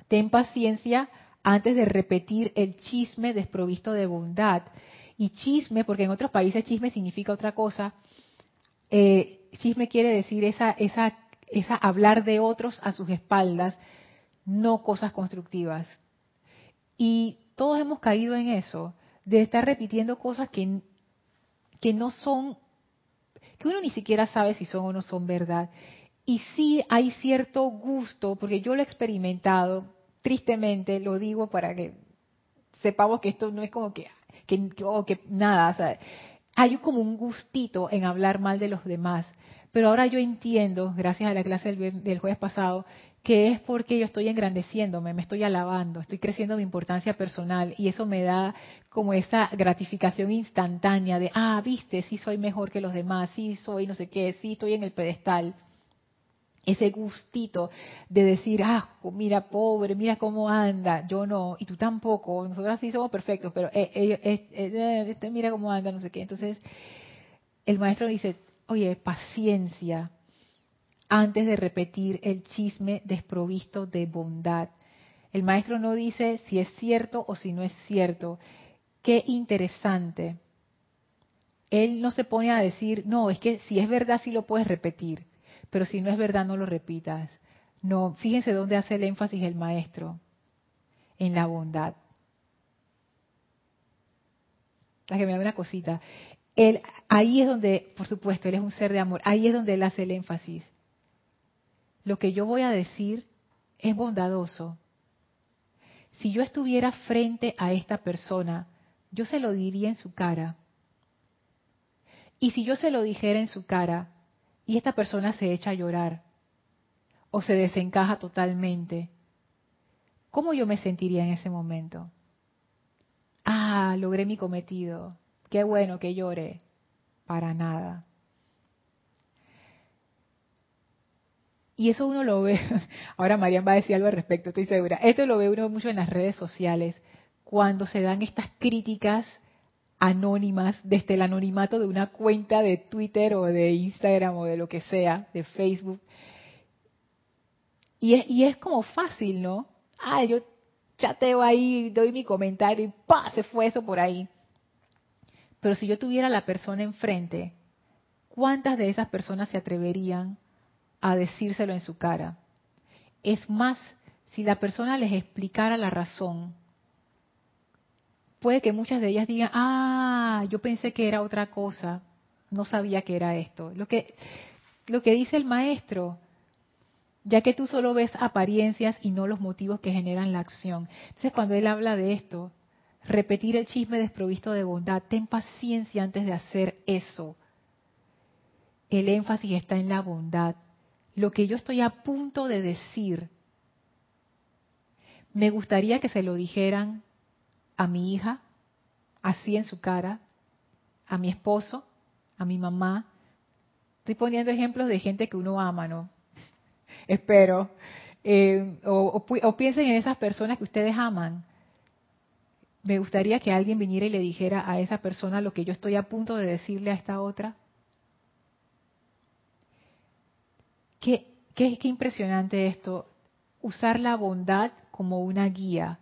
Speaker 1: ten paciencia antes de repetir el chisme desprovisto de bondad. Y chisme, porque en otros países chisme significa otra cosa, eh, chisme quiere decir esa, esa, esa hablar de otros a sus espaldas, no cosas constructivas. Y todos hemos caído en eso, de estar repitiendo cosas que, que no son, que uno ni siquiera sabe si son o no son verdad. Y sí hay cierto gusto, porque yo lo he experimentado, tristemente, lo digo para que sepamos que esto no es como que, que, que nada, o sea, hay como un gustito en hablar mal de los demás. Pero ahora yo entiendo, gracias a la clase del, del jueves pasado, que es porque yo estoy engrandeciéndome, me estoy alabando, estoy creciendo mi importancia personal y eso me da como esa gratificación instantánea de, ah, viste, sí soy mejor que los demás, sí soy no sé qué, sí estoy en el pedestal. Ese gustito de decir, ah, mira, pobre, mira cómo anda, yo no, y tú tampoco, nosotros sí somos perfectos, pero eh, eh, eh, este mira cómo anda, no sé qué. Entonces, el maestro dice, oye, paciencia, antes de repetir el chisme desprovisto de bondad. El maestro no dice si es cierto o si no es cierto. Qué interesante. Él no se pone a decir, no, es que si es verdad sí lo puedes repetir, pero si no es verdad no lo repitas. No, fíjense dónde hace el énfasis el maestro, en la bondad. La que me da una cosita. Él, ahí es donde, por supuesto, él es un ser de amor, ahí es donde él hace el énfasis. Lo que yo voy a decir es bondadoso. Si yo estuviera frente a esta persona, yo se lo diría en su cara. Y si yo se lo dijera en su cara y esta persona se echa a llorar o se desencaja totalmente, ¿cómo yo me sentiría en ese momento? Ah, logré mi cometido. Qué bueno que llore. Para nada. Y eso uno lo ve, ahora Marian va a decir algo al respecto, estoy segura. Esto lo ve uno mucho en las redes sociales, cuando se dan estas críticas anónimas desde el anonimato de una cuenta de Twitter o de Instagram o de lo que sea, de Facebook. Y es, y es como fácil, ¿no? Ah, yo chateo ahí, doy mi comentario y ¡pa! se fue eso por ahí. Pero si yo tuviera la persona enfrente, ¿cuántas de esas personas se atreverían a decírselo en su cara? Es más, si la persona les explicara la razón, puede que muchas de ellas digan, ah, yo pensé que era otra cosa, no sabía que era esto. Lo que, lo que dice el maestro, ya que tú solo ves apariencias y no los motivos que generan la acción. Entonces cuando él habla de esto, repetir el chisme desprovisto de bondad, ten paciencia antes de hacer eso. El énfasis está en la bondad. Lo que yo estoy a punto de decir, me gustaría que se lo dijeran a mi hija, así en su cara, a mi esposo, a mi mamá. Estoy poniendo ejemplos de gente que uno ama, ¿no? Espero. Eh, o, piensen en esas personas que ustedes aman. Me gustaría que alguien viniera y le dijera a esa persona lo que yo estoy a punto de decirle a esta otra. Qué, qué, qué impresionante esto, usar la bondad como una guía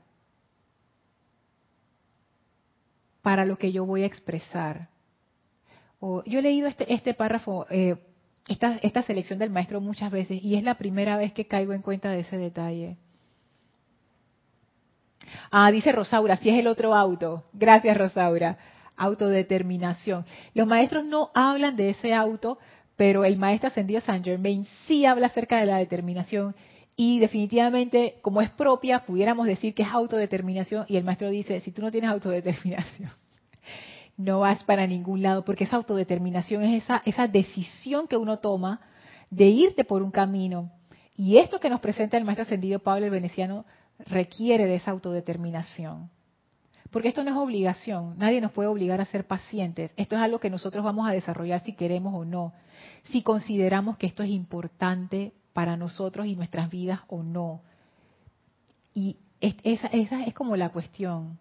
Speaker 1: para lo que yo voy a expresar. yo he leído este, este párrafo, eh, esta, selección del maestro muchas veces y es la primera vez que caigo en cuenta de ese detalle. Ah, dice Rosaura, si es el otro auto. Gracias, Rosaura. Autodeterminación. Los maestros no hablan de ese auto, pero el maestro ascendido Saint Germain sí habla acerca de la determinación y definitivamente, como es propia, pudiéramos decir que es autodeterminación y el maestro dice, si tú no tienes autodeterminación, no vas para ningún lado, porque esa autodeterminación es esa, esa decisión que uno toma de irte por un camino. Y esto que nos presenta el maestro ascendido Pablo el Veneciano requiere de esa autodeterminación. Porque esto no es obligación, nadie nos puede obligar a ser pacientes. Esto es algo que nosotros vamos a desarrollar si queremos o no. Si consideramos que esto es importante para nosotros y nuestras vidas o no. Y esa, es como la cuestión.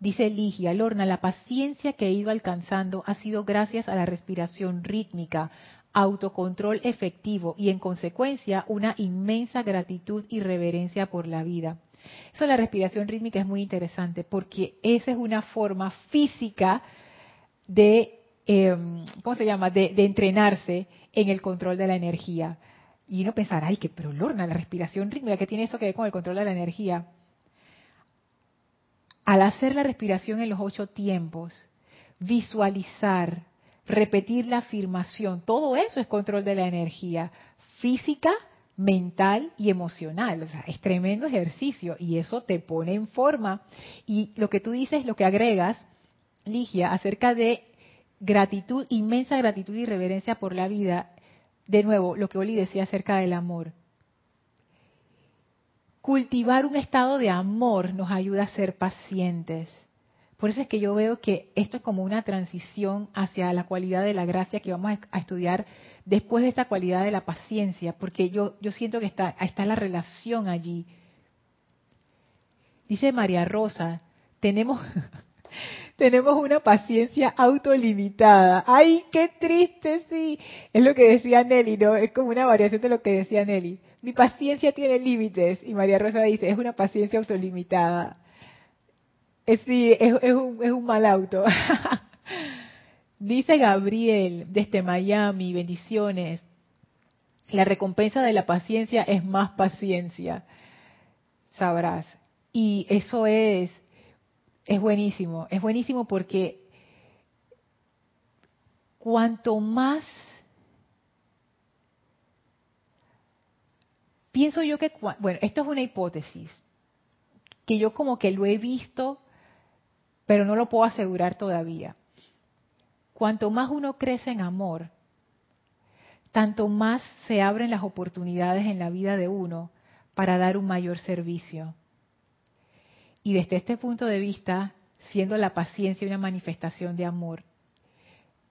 Speaker 1: Dice Ligia, Lorna, la paciencia que he ido alcanzando ha sido gracias a la respiración rítmica, autocontrol efectivo y en consecuencia una inmensa gratitud y reverencia por la vida. Eso la respiración rítmica es muy interesante porque esa es una forma física de, em, ¿cómo se llama?, de, entrenarse en el control de la energía. Y uno pensar, ay, que pero Lorna, la respiración rítmica, ¿qué tiene eso que ver con el control de la energía? Al hacer la respiración en los ocho tiempos, visualizar, repetir la afirmación, todo eso es control de la energía física, mental y emocional. O sea, es tremendo ejercicio y eso te pone en forma. Y lo que tú dices, lo que agregas, Acerca de gratitud, inmensa gratitud y reverencia por la vida. De nuevo, lo que Oli decía acerca del amor. Cultivar un estado de amor nos ayuda a ser pacientes. Por eso es que yo veo que esto es como una transición hacia la cualidad de la gracia que vamos a estudiar después de esta cualidad de la paciencia, porque yo, yo siento que está, está la relación allí. Dice María Rosa, tenemos, tenemos una paciencia autolimitada. ¡Ay, qué triste, sí! Es lo que decía Nelly, ¿no? Es como una variación de lo que decía Nelly. Mi paciencia tiene límites. Y María Rosa dice, es una paciencia autolimitada. Es, sí, es, un, es un mal auto. Dice Gabriel desde Miami, bendiciones. La recompensa de la paciencia es más paciencia, sabrás. Y eso es, es buenísimo, es buenísimo porque cuanto más pienso yo que, bueno, esto es una hipótesis, que yo como que lo he visto, pero no lo puedo asegurar todavía. Cuanto más uno crece en amor, tanto más se abren las oportunidades en la vida de uno para dar un mayor servicio. Y desde este punto de vista, siendo la paciencia una manifestación de amor,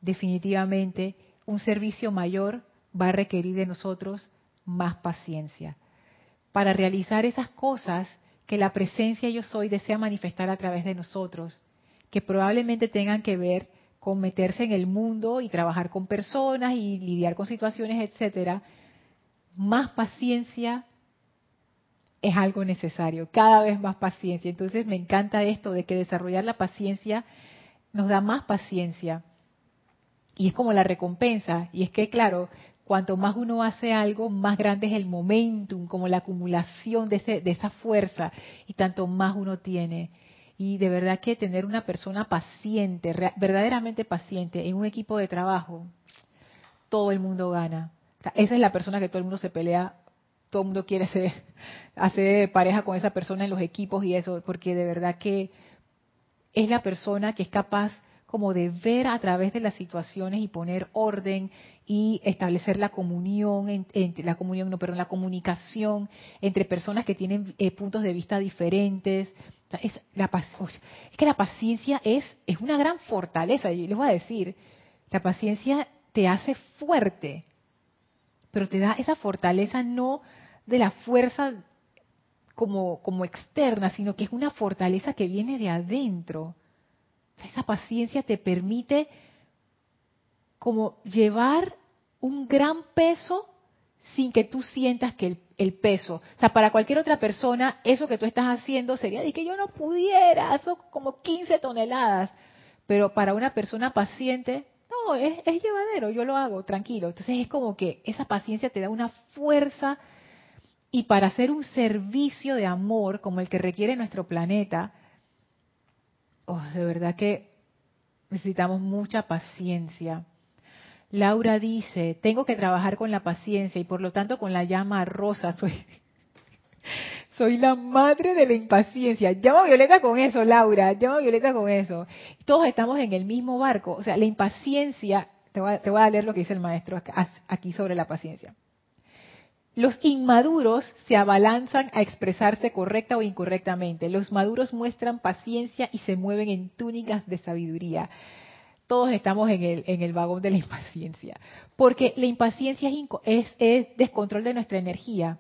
Speaker 1: definitivamente un servicio mayor va a requerir de nosotros más paciencia. Para realizar esas cosas que la presencia yo soy desea manifestar a través de nosotros, que probablemente tengan que ver con meterse en el mundo y trabajar con personas y lidiar con situaciones, etcétera, más paciencia es algo necesario, cada vez más paciencia. Entonces me encanta esto de que desarrollar la paciencia nos da más paciencia. Y es como la recompensa. Y es que, claro, cuanto más uno hace algo, más grande es el momentum, como la acumulación de, ese, de esa fuerza, y tanto más uno tiene. Y de verdad que tener una persona paciente, verdaderamente paciente, en un equipo de trabajo, todo el mundo gana. esa es la persona que todo el mundo se pelea, todo el mundo quiere hacer pareja con esa persona en los equipos y eso, porque de verdad que es la persona que es capaz como de ver a través de las situaciones y poner orden y establecer la comunión, la comunión, no, perdón, la comunicación entre personas que tienen eh, puntos de vista diferentes. Es, la, es que la paciencia es, es una gran fortaleza, y les voy a decir, la paciencia te hace fuerte, pero te da esa fortaleza no de la fuerza como, como externa, sino que es una fortaleza que viene de adentro. Esa paciencia te permite como llevar un gran peso sin que tú sientas que el, peso, o sea, para cualquier otra persona, eso que tú estás haciendo sería de que yo no pudiera, eso como 15 toneladas, pero para una persona paciente, no, es, es llevadero, yo lo hago, tranquilo. Entonces es como que esa paciencia te da una fuerza y para hacer un servicio de amor como el que requiere nuestro planeta, oh, de verdad que necesitamos mucha paciencia. Laura dice, tengo que trabajar con la paciencia y por lo tanto con la llama rosa. Soy, soy la madre de la impaciencia. Llama Violeta con eso, Laura. Llama Violeta con eso. Todos estamos en el mismo barco. O sea, la impaciencia, te voy a, te voy a leer lo que dice el maestro aquí sobre la paciencia. Los inmaduros se abalanzan a expresarse correcta o incorrectamente. Los maduros muestran paciencia y se mueven en túnicas de sabiduría. Todos estamos en el, en el vagón de la impaciencia. Porque la impaciencia es, es, descontrol de nuestra energía.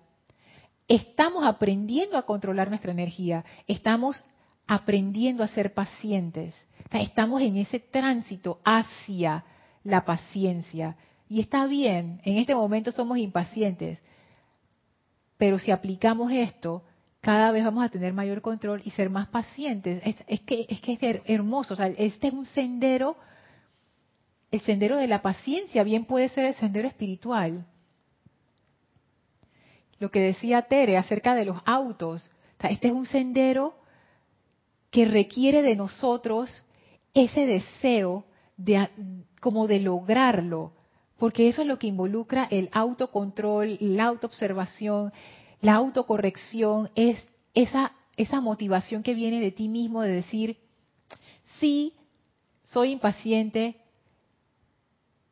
Speaker 1: Estamos aprendiendo a controlar nuestra energía. Estamos aprendiendo a ser pacientes. estamos en ese tránsito hacia la paciencia. Y está bien, en este momento somos impacientes, pero si aplicamos esto, cada vez vamos a tener mayor control y ser más pacientes. Es, que, es que hermoso. O sea, este es un sendero, el sendero de la paciencia, bien puede ser el sendero espiritual. Lo que decía Tere acerca de los autos. este es un sendero que requiere de nosotros ese deseo de como de lograrlo, porque eso es lo que involucra el autocontrol, la autoobservación, la autocorrección, es esa, esa motivación que viene de ti mismo de decir, sí, soy impaciente,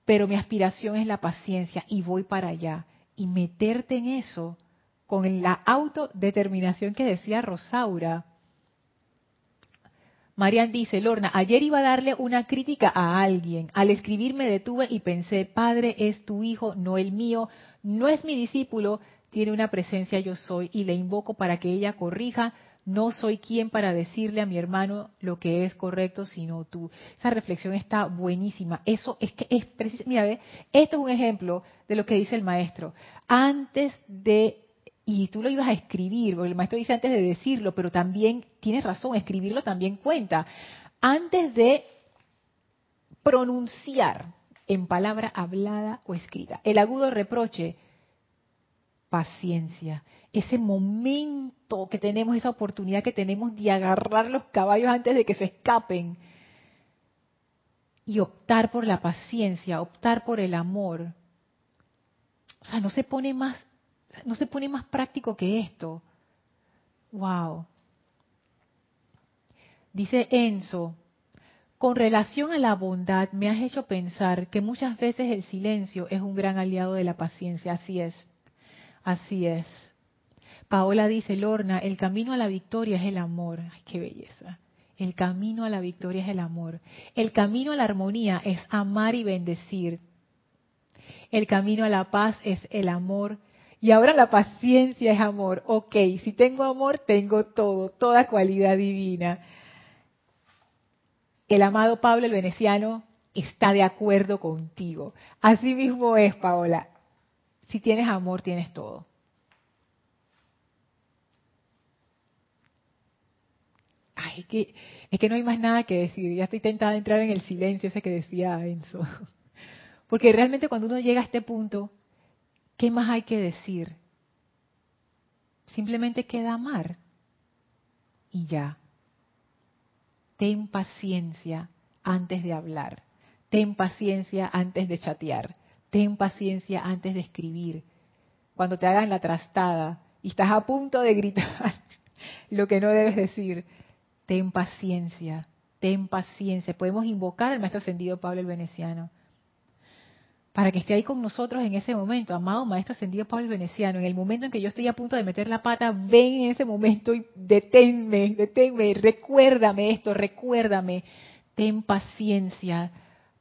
Speaker 1: pero mi aspiración es la paciencia y voy para allá. Y meterte en eso con la autodeterminación que decía Rosaura, Marian dice, Lorna, ayer iba a darle una crítica a alguien. Al escribir me detuve y pensé, Padre es tu hijo, no el mío, no es mi discípulo, tiene una presencia yo soy y le invoco para que ella corrija. No soy quien para decirle a mi hermano lo que es correcto, sino tú. Esa reflexión está buenísima. Eso es que es mira, ve, esto es un ejemplo de lo que dice el maestro. Antes de y tú lo ibas a escribir, porque el maestro dice antes de decirlo, pero también tienes razón, escribirlo también cuenta. Antes de pronunciar en palabra hablada o escrita. El agudo reproche, paciencia. Ese momento que tenemos, esa oportunidad que tenemos de agarrar los caballos antes de que se escapen y optar por la paciencia, optar por el amor. O sea, no se pone más, no se pone más práctico que esto. Wow. Dice Enzo, con relación a la bondad, me has hecho pensar que muchas veces el silencio es un gran aliado de la paciencia. Así es, así es. Paola dice, Lorna, el camino a la victoria es el amor. Ay, qué belleza. El camino a la victoria es el amor. El camino a la armonía es amar y bendecir. El camino a la paz es el amor. Y ahora la paciencia es amor. Ok, si tengo amor, tengo todo, toda cualidad divina. El amado Pablo el Veneciano está de acuerdo contigo. Así mismo es, Paola. Si tienes amor, tienes todo. Ay, es que, es que no hay más nada que decir. Ya estoy tentada de entrar en el silencio ese que decía Enzo. Porque realmente cuando uno llega a este punto, ¿qué más hay que decir? Simplemente queda amar. Y ya. Ten paciencia antes de hablar. Ten paciencia antes de chatear. Ten paciencia antes de escribir. Cuando te hagan la trastada y estás a punto de gritar lo que no debes decir, ten paciencia, ten paciencia. Podemos invocar al Maestro Ascendido Pablo el Veneciano para que esté ahí con nosotros en ese momento. Amado Maestro Ascendido Pablo Veneciano, en el momento en que yo estoy a punto de meter la pata, ven en ese momento y deténme, deténme, recuérdame esto, recuérdame. Ten paciencia,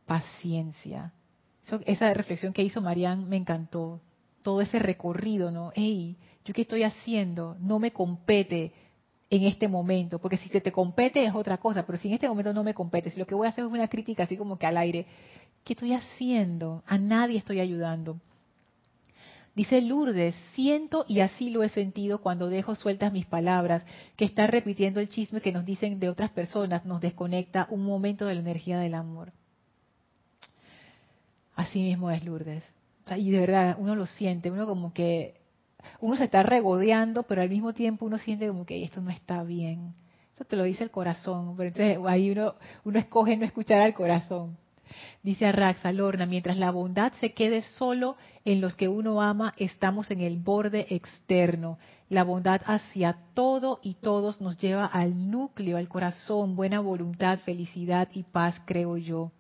Speaker 1: paciencia. esa reflexión que hizo Marianne me encantó. Todo ese recorrido, ¿no? Hey, ¿yo qué estoy haciendo? No me compete en este momento, porque si te, te compete es otra cosa, pero si en este momento no me compete, si lo que voy a hacer es una crítica así como que al aire, ¿qué estoy haciendo? A nadie estoy ayudando. Dice Lourdes, siento y así lo he sentido cuando dejo sueltas mis palabras, que estar repitiendo el chisme que nos dicen de otras personas nos desconecta un momento de la energía del amor. Así mismo es Lourdes. y de verdad, uno lo siente, uno como que uno se está regodeando, pero al mismo tiempo uno siente como que esto no está bien. Eso te lo dice el corazón, pero entonces ahí uno, uno escoge no escuchar al corazón. Dice Arraxa Lorna, mientras la bondad se quede solo en los que uno ama, estamos en el borde externo. La bondad hacia todo y todos nos lleva al núcleo, al corazón, buena voluntad, felicidad y paz, creo yo.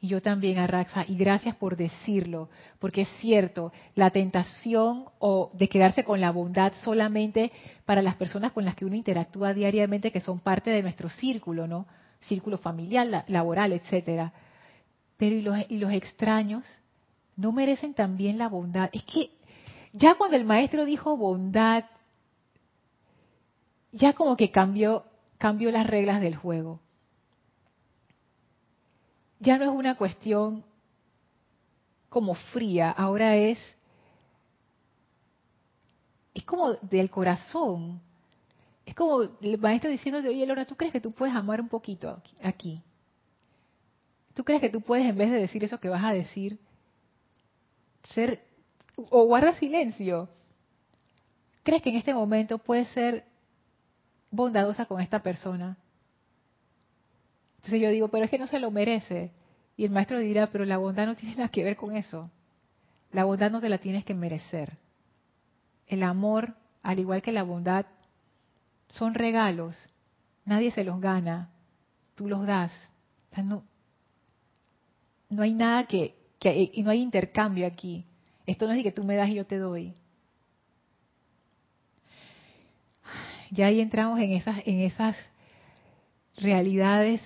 Speaker 1: Y yo también, Arraxa, y gracias por decirlo, porque es cierto, la tentación o de quedarse con la bondad solamente para las personas con las que uno interactúa diariamente, que son parte de nuestro círculo, ¿no? Círculo familiar, laboral, etcétera. Pero ¿y los, y los extraños? ¿No merecen también la bondad? Es que ya cuando el maestro dijo bondad, ya como que cambió, cambió las reglas del juego ya no es una cuestión como fría, ahora es, es como del corazón. Es como el maestro diciéndote, oye, Lorna, ¿tú crees que tú puedes amar un poquito aquí? ¿Tú crees que tú puedes, en vez de decir eso que vas a decir, ser, o guarda silencio? ¿Crees que en este momento puedes ser bondadosa con esta persona? Entonces yo digo, pero es que no se lo merece. Y el maestro dirá, pero la bondad no tiene nada que ver con eso. La bondad no te la tienes que merecer. El amor, al igual que la bondad, son regalos. Nadie se los gana. Tú los das. no, hay nada que, que, y no hay intercambio aquí. Esto no es de que tú me das y yo te doy. Ya ahí entramos en esas, en esas realidades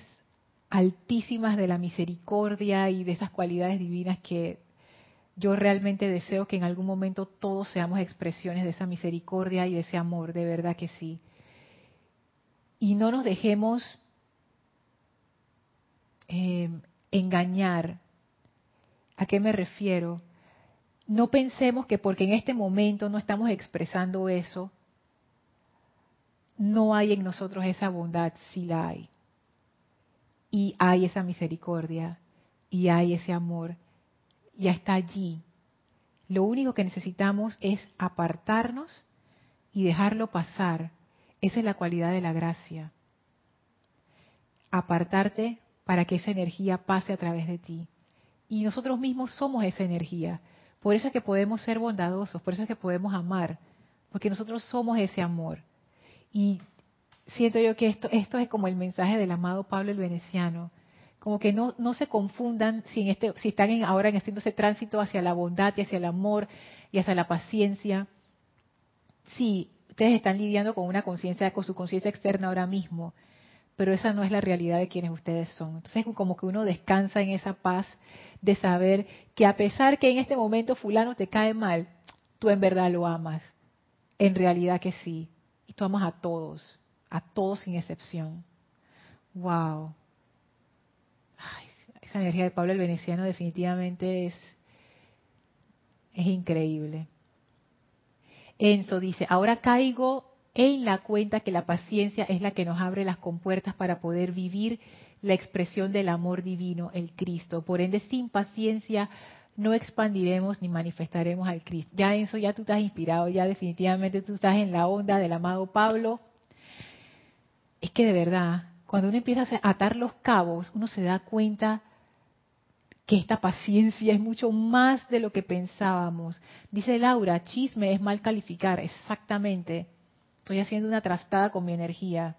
Speaker 1: altísimas de la misericordia y de esas cualidades divinas que yo realmente deseo que en algún momento todos seamos expresiones de esa misericordia y de ese amor, de verdad que sí. Y no nos dejemos eh, engañar. ¿A qué me refiero? No pensemos que porque en este momento no estamos expresando eso, no hay en nosotros esa bondad, sí la hay y hay esa misericordia y hay ese amor. Ya está allí. Lo único que necesitamos es apartarnos y dejarlo pasar. Esa es la cualidad de la gracia. Apartarte para que esa energía pase a través de ti. Y nosotros mismos somos esa energía. Por eso es que podemos ser bondadosos, por eso es que podemos amar, porque nosotros somos ese amor. Y siento yo que esto, esto es como el mensaje del amado Pablo el Veneciano. Como que no, no se confundan si, este, están ahora en haciendo ese tránsito hacia la bondad y hacia el amor y hacia la paciencia. Sí, ustedes están lidiando con una conciencia, con su conciencia externa ahora mismo, pero esa no es la realidad de quienes ustedes son. Entonces como que uno descansa en esa paz de saber que a pesar que en este momento fulano te cae mal, tú en verdad lo amas. En realidad que sí. Y tú amas a todos, a todos sin excepción. Wow. esa energía de Pablo el Veneciano definitivamente es, es increíble. Enzo dice, ahora caigo en la cuenta que la paciencia es la que nos abre las compuertas para poder vivir la expresión del amor divino, el Cristo. Por ende, sin paciencia no expandiremos ni manifestaremos al Cristo. Ya eso, ya tú estás inspirado, ya definitivamente tú estás en la onda del amado Pablo. Es que de verdad, cuando uno empieza a atar los cabos, uno se da cuenta que esta paciencia es mucho más de lo que pensábamos. Dice Laura, chisme es mal calificar, exactamente. Estoy haciendo una trastada con mi energía.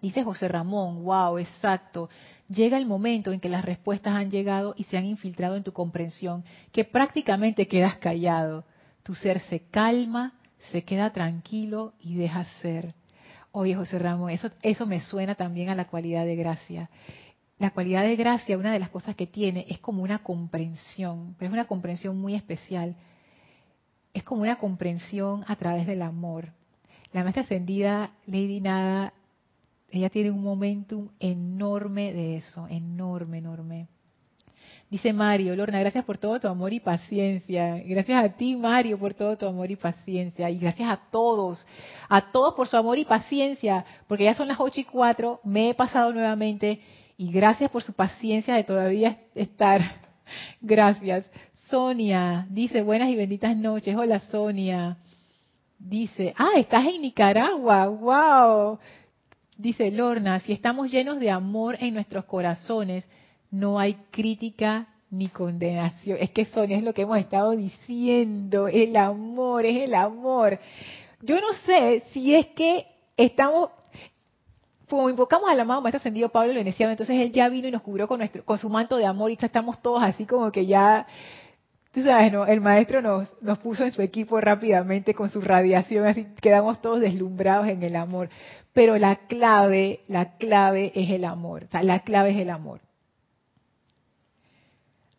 Speaker 1: Dice José Ramón, wow, exacto. Llega el momento en que las respuestas han llegado y se han infiltrado en tu comprensión, que prácticamente quedas callado. Tu ser se calma, se queda tranquilo y deja ser. Oye, José Ramón, eso, eso me suena también a la cualidad de gracia. La cualidad de gracia, una de las cosas que tiene, es como una comprensión, pero es una comprensión muy especial. Es como una comprensión a través del amor. La maestra ascendida, Lady Nada, ella tiene un momentum enorme de eso, enorme, enorme. Dice Mario, Lorna, gracias por todo tu amor y paciencia. Gracias a ti, Mario, por todo tu amor y paciencia. Y gracias a todos, a todos por su amor y paciencia, porque ya son las ocho y cuatro, me he pasado nuevamente y gracias por su paciencia de todavía estar. Gracias. Sonia dice, buenas y benditas noches. Hola, Sonia. Dice, ah, estás en Nicaragua, wow. Dice Lorna, si estamos llenos de amor en nuestros corazones, no hay crítica ni condenación. Es que son, es lo que hemos estado diciendo, el amor, es el amor. Yo no sé si es que estamos, como invocamos al amado Maestro Ascendido Pablo Veneciano, entonces él ya vino y nos cubrió con, nuestro, con su manto de amor y estamos todos así como que ya Tú sabes, ¿no? El maestro nos, nos puso en su equipo rápidamente con su radiación, así quedamos todos deslumbrados en el amor. Pero la clave, la clave es el amor. O sea, la clave es el amor.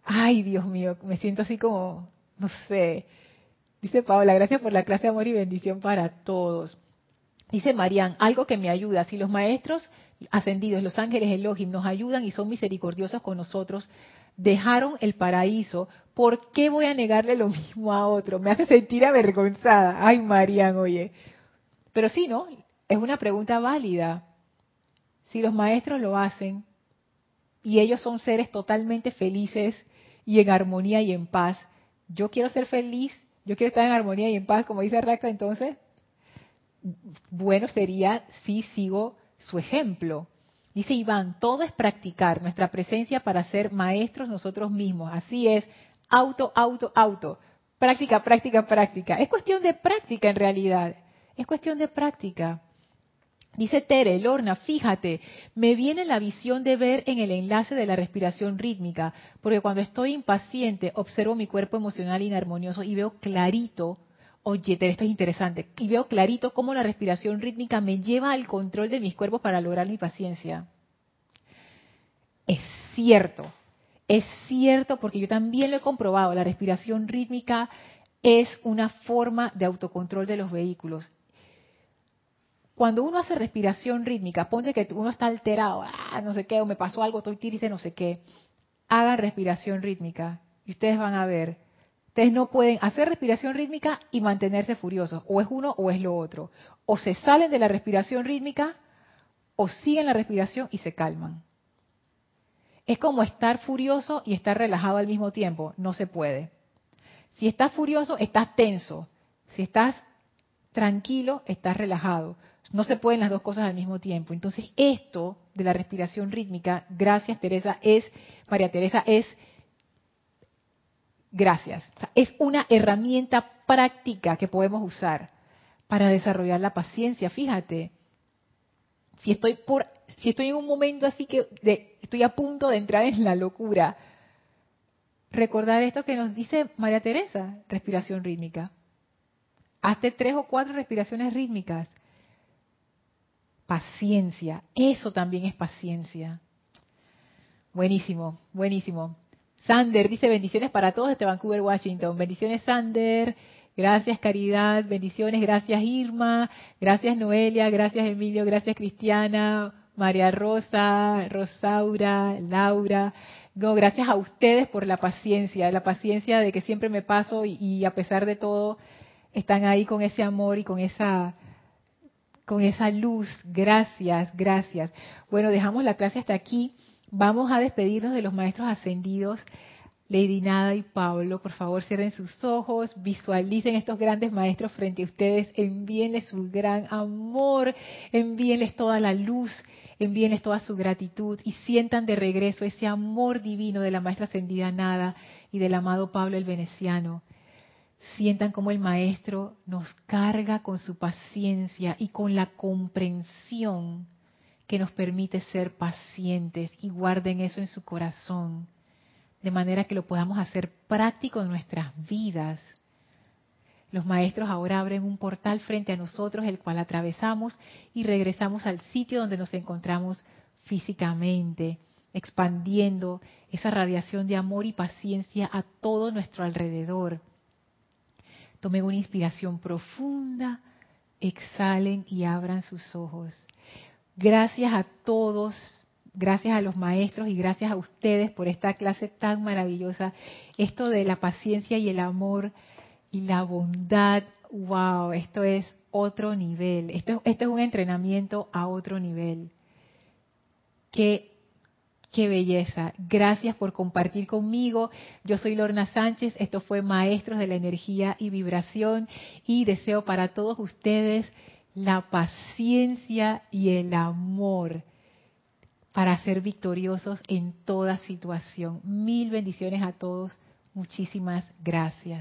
Speaker 1: Ay, Dios mío, me siento así como, no sé. Dice Paola, gracias por la clase de amor y bendición para todos. Dice Marian, algo que me ayuda. Si los maestros ascendidos, los ángeles Elohim, nos ayudan y son misericordiosos con nosotros, dejaron el paraíso, ¿por qué voy a negarle lo mismo a otro? Me hace sentir avergonzada. Ay, Marian, oye. Pero sí, ¿no? Es una pregunta válida. Si los maestros lo hacen y ellos son seres totalmente felices y en armonía y en paz, yo quiero ser feliz, yo quiero estar en armonía y en paz, como dice Racta, entonces, bueno sería si sigo su ejemplo. Dice Iván, todo es practicar nuestra presencia para ser maestros nosotros mismos. Así es, auto, auto, auto. Práctica, práctica, práctica. Es cuestión de práctica en realidad. Es cuestión de práctica. Dice Tere, Lorna, fíjate, me viene la visión de ver en el enlace de la respiración rítmica, porque cuando estoy impaciente observo mi cuerpo emocional inarmonioso y veo clarito oye, esto es interesante, y veo clarito cómo la respiración rítmica me lleva al control de mis cuerpos para lograr mi paciencia. Es cierto, es cierto porque yo también lo he comprobado, la respiración rítmica es una forma de autocontrol de los vehículos. Cuando uno hace respiración rítmica, ponte que uno está alterado, ah, no sé qué, o me pasó algo, estoy triste, no sé qué, hagan respiración rítmica y ustedes van a ver Ustedes no pueden hacer respiración rítmica y mantenerse furiosos. O es uno o es lo otro. O se salen de la respiración rítmica o siguen la respiración y se calman. Es como estar furioso y estar relajado al mismo tiempo. No se puede. Si estás furioso, estás tenso. Si estás tranquilo, estás relajado. No se pueden las dos cosas al mismo tiempo. Entonces, esto de la respiración rítmica, gracias Teresa, es, María Teresa, es, gracias, es una herramienta práctica que podemos usar para desarrollar la paciencia. Fíjate, si estoy por, si estoy en un momento así que estoy a punto de entrar en la locura, recordar esto que nos dice María Teresa, respiración rítmica. Hazte tres o cuatro respiraciones rítmicas Paciencia, eso también es paciencia. Buenísimo, buenísimo. Sander dice bendiciones para todos desde Vancouver, Washington. Bendiciones, Sander. Gracias, Caridad. Bendiciones, gracias, Irma. Gracias, Noelia. Gracias, Emilio. Gracias, Cristiana. María Rosa, Rosaura, Laura. No, gracias a ustedes por la paciencia, la paciencia de que siempre me paso y, y a pesar de todo están ahí con ese amor y con esa con esa luz. Gracias, gracias. Bueno, dejamos la clase hasta aquí. Vamos a despedirnos de los maestros ascendidos. Lady Nada y Pablo, por favor cierren sus ojos, visualicen estos grandes maestros frente a ustedes, envíenles su gran amor, envíenles toda la luz, envíenles toda su gratitud y sientan de regreso ese amor divino de la maestra ascendida Nada y del amado Pablo el Veneciano sientan como el Maestro nos carga con su paciencia y con la comprensión que nos permite ser pacientes y guarden eso en su corazón, de manera que lo podamos hacer práctico en nuestras vidas. Los maestros ahora abren un portal frente a nosotros, el cual atravesamos y regresamos al sitio donde nos encontramos físicamente, expandiendo esa radiación de amor y paciencia a todo nuestro alrededor Tomen una inspiración profunda, exhalen y abran sus ojos. Gracias a todos, gracias a los maestros y gracias a ustedes por esta clase tan maravillosa. Esto de la paciencia y el amor y la bondad, wow, esto es otro nivel. Esto, esto es un entrenamiento a otro nivel. Que Qué belleza. Gracias por compartir conmigo. Yo soy Lorna Sánchez. Esto fue Maestros de la Energía y Vibración. Y deseo para todos ustedes la paciencia y el amor para ser victoriosos en toda situación. Mil bendiciones a todos. Muchísimas gracias.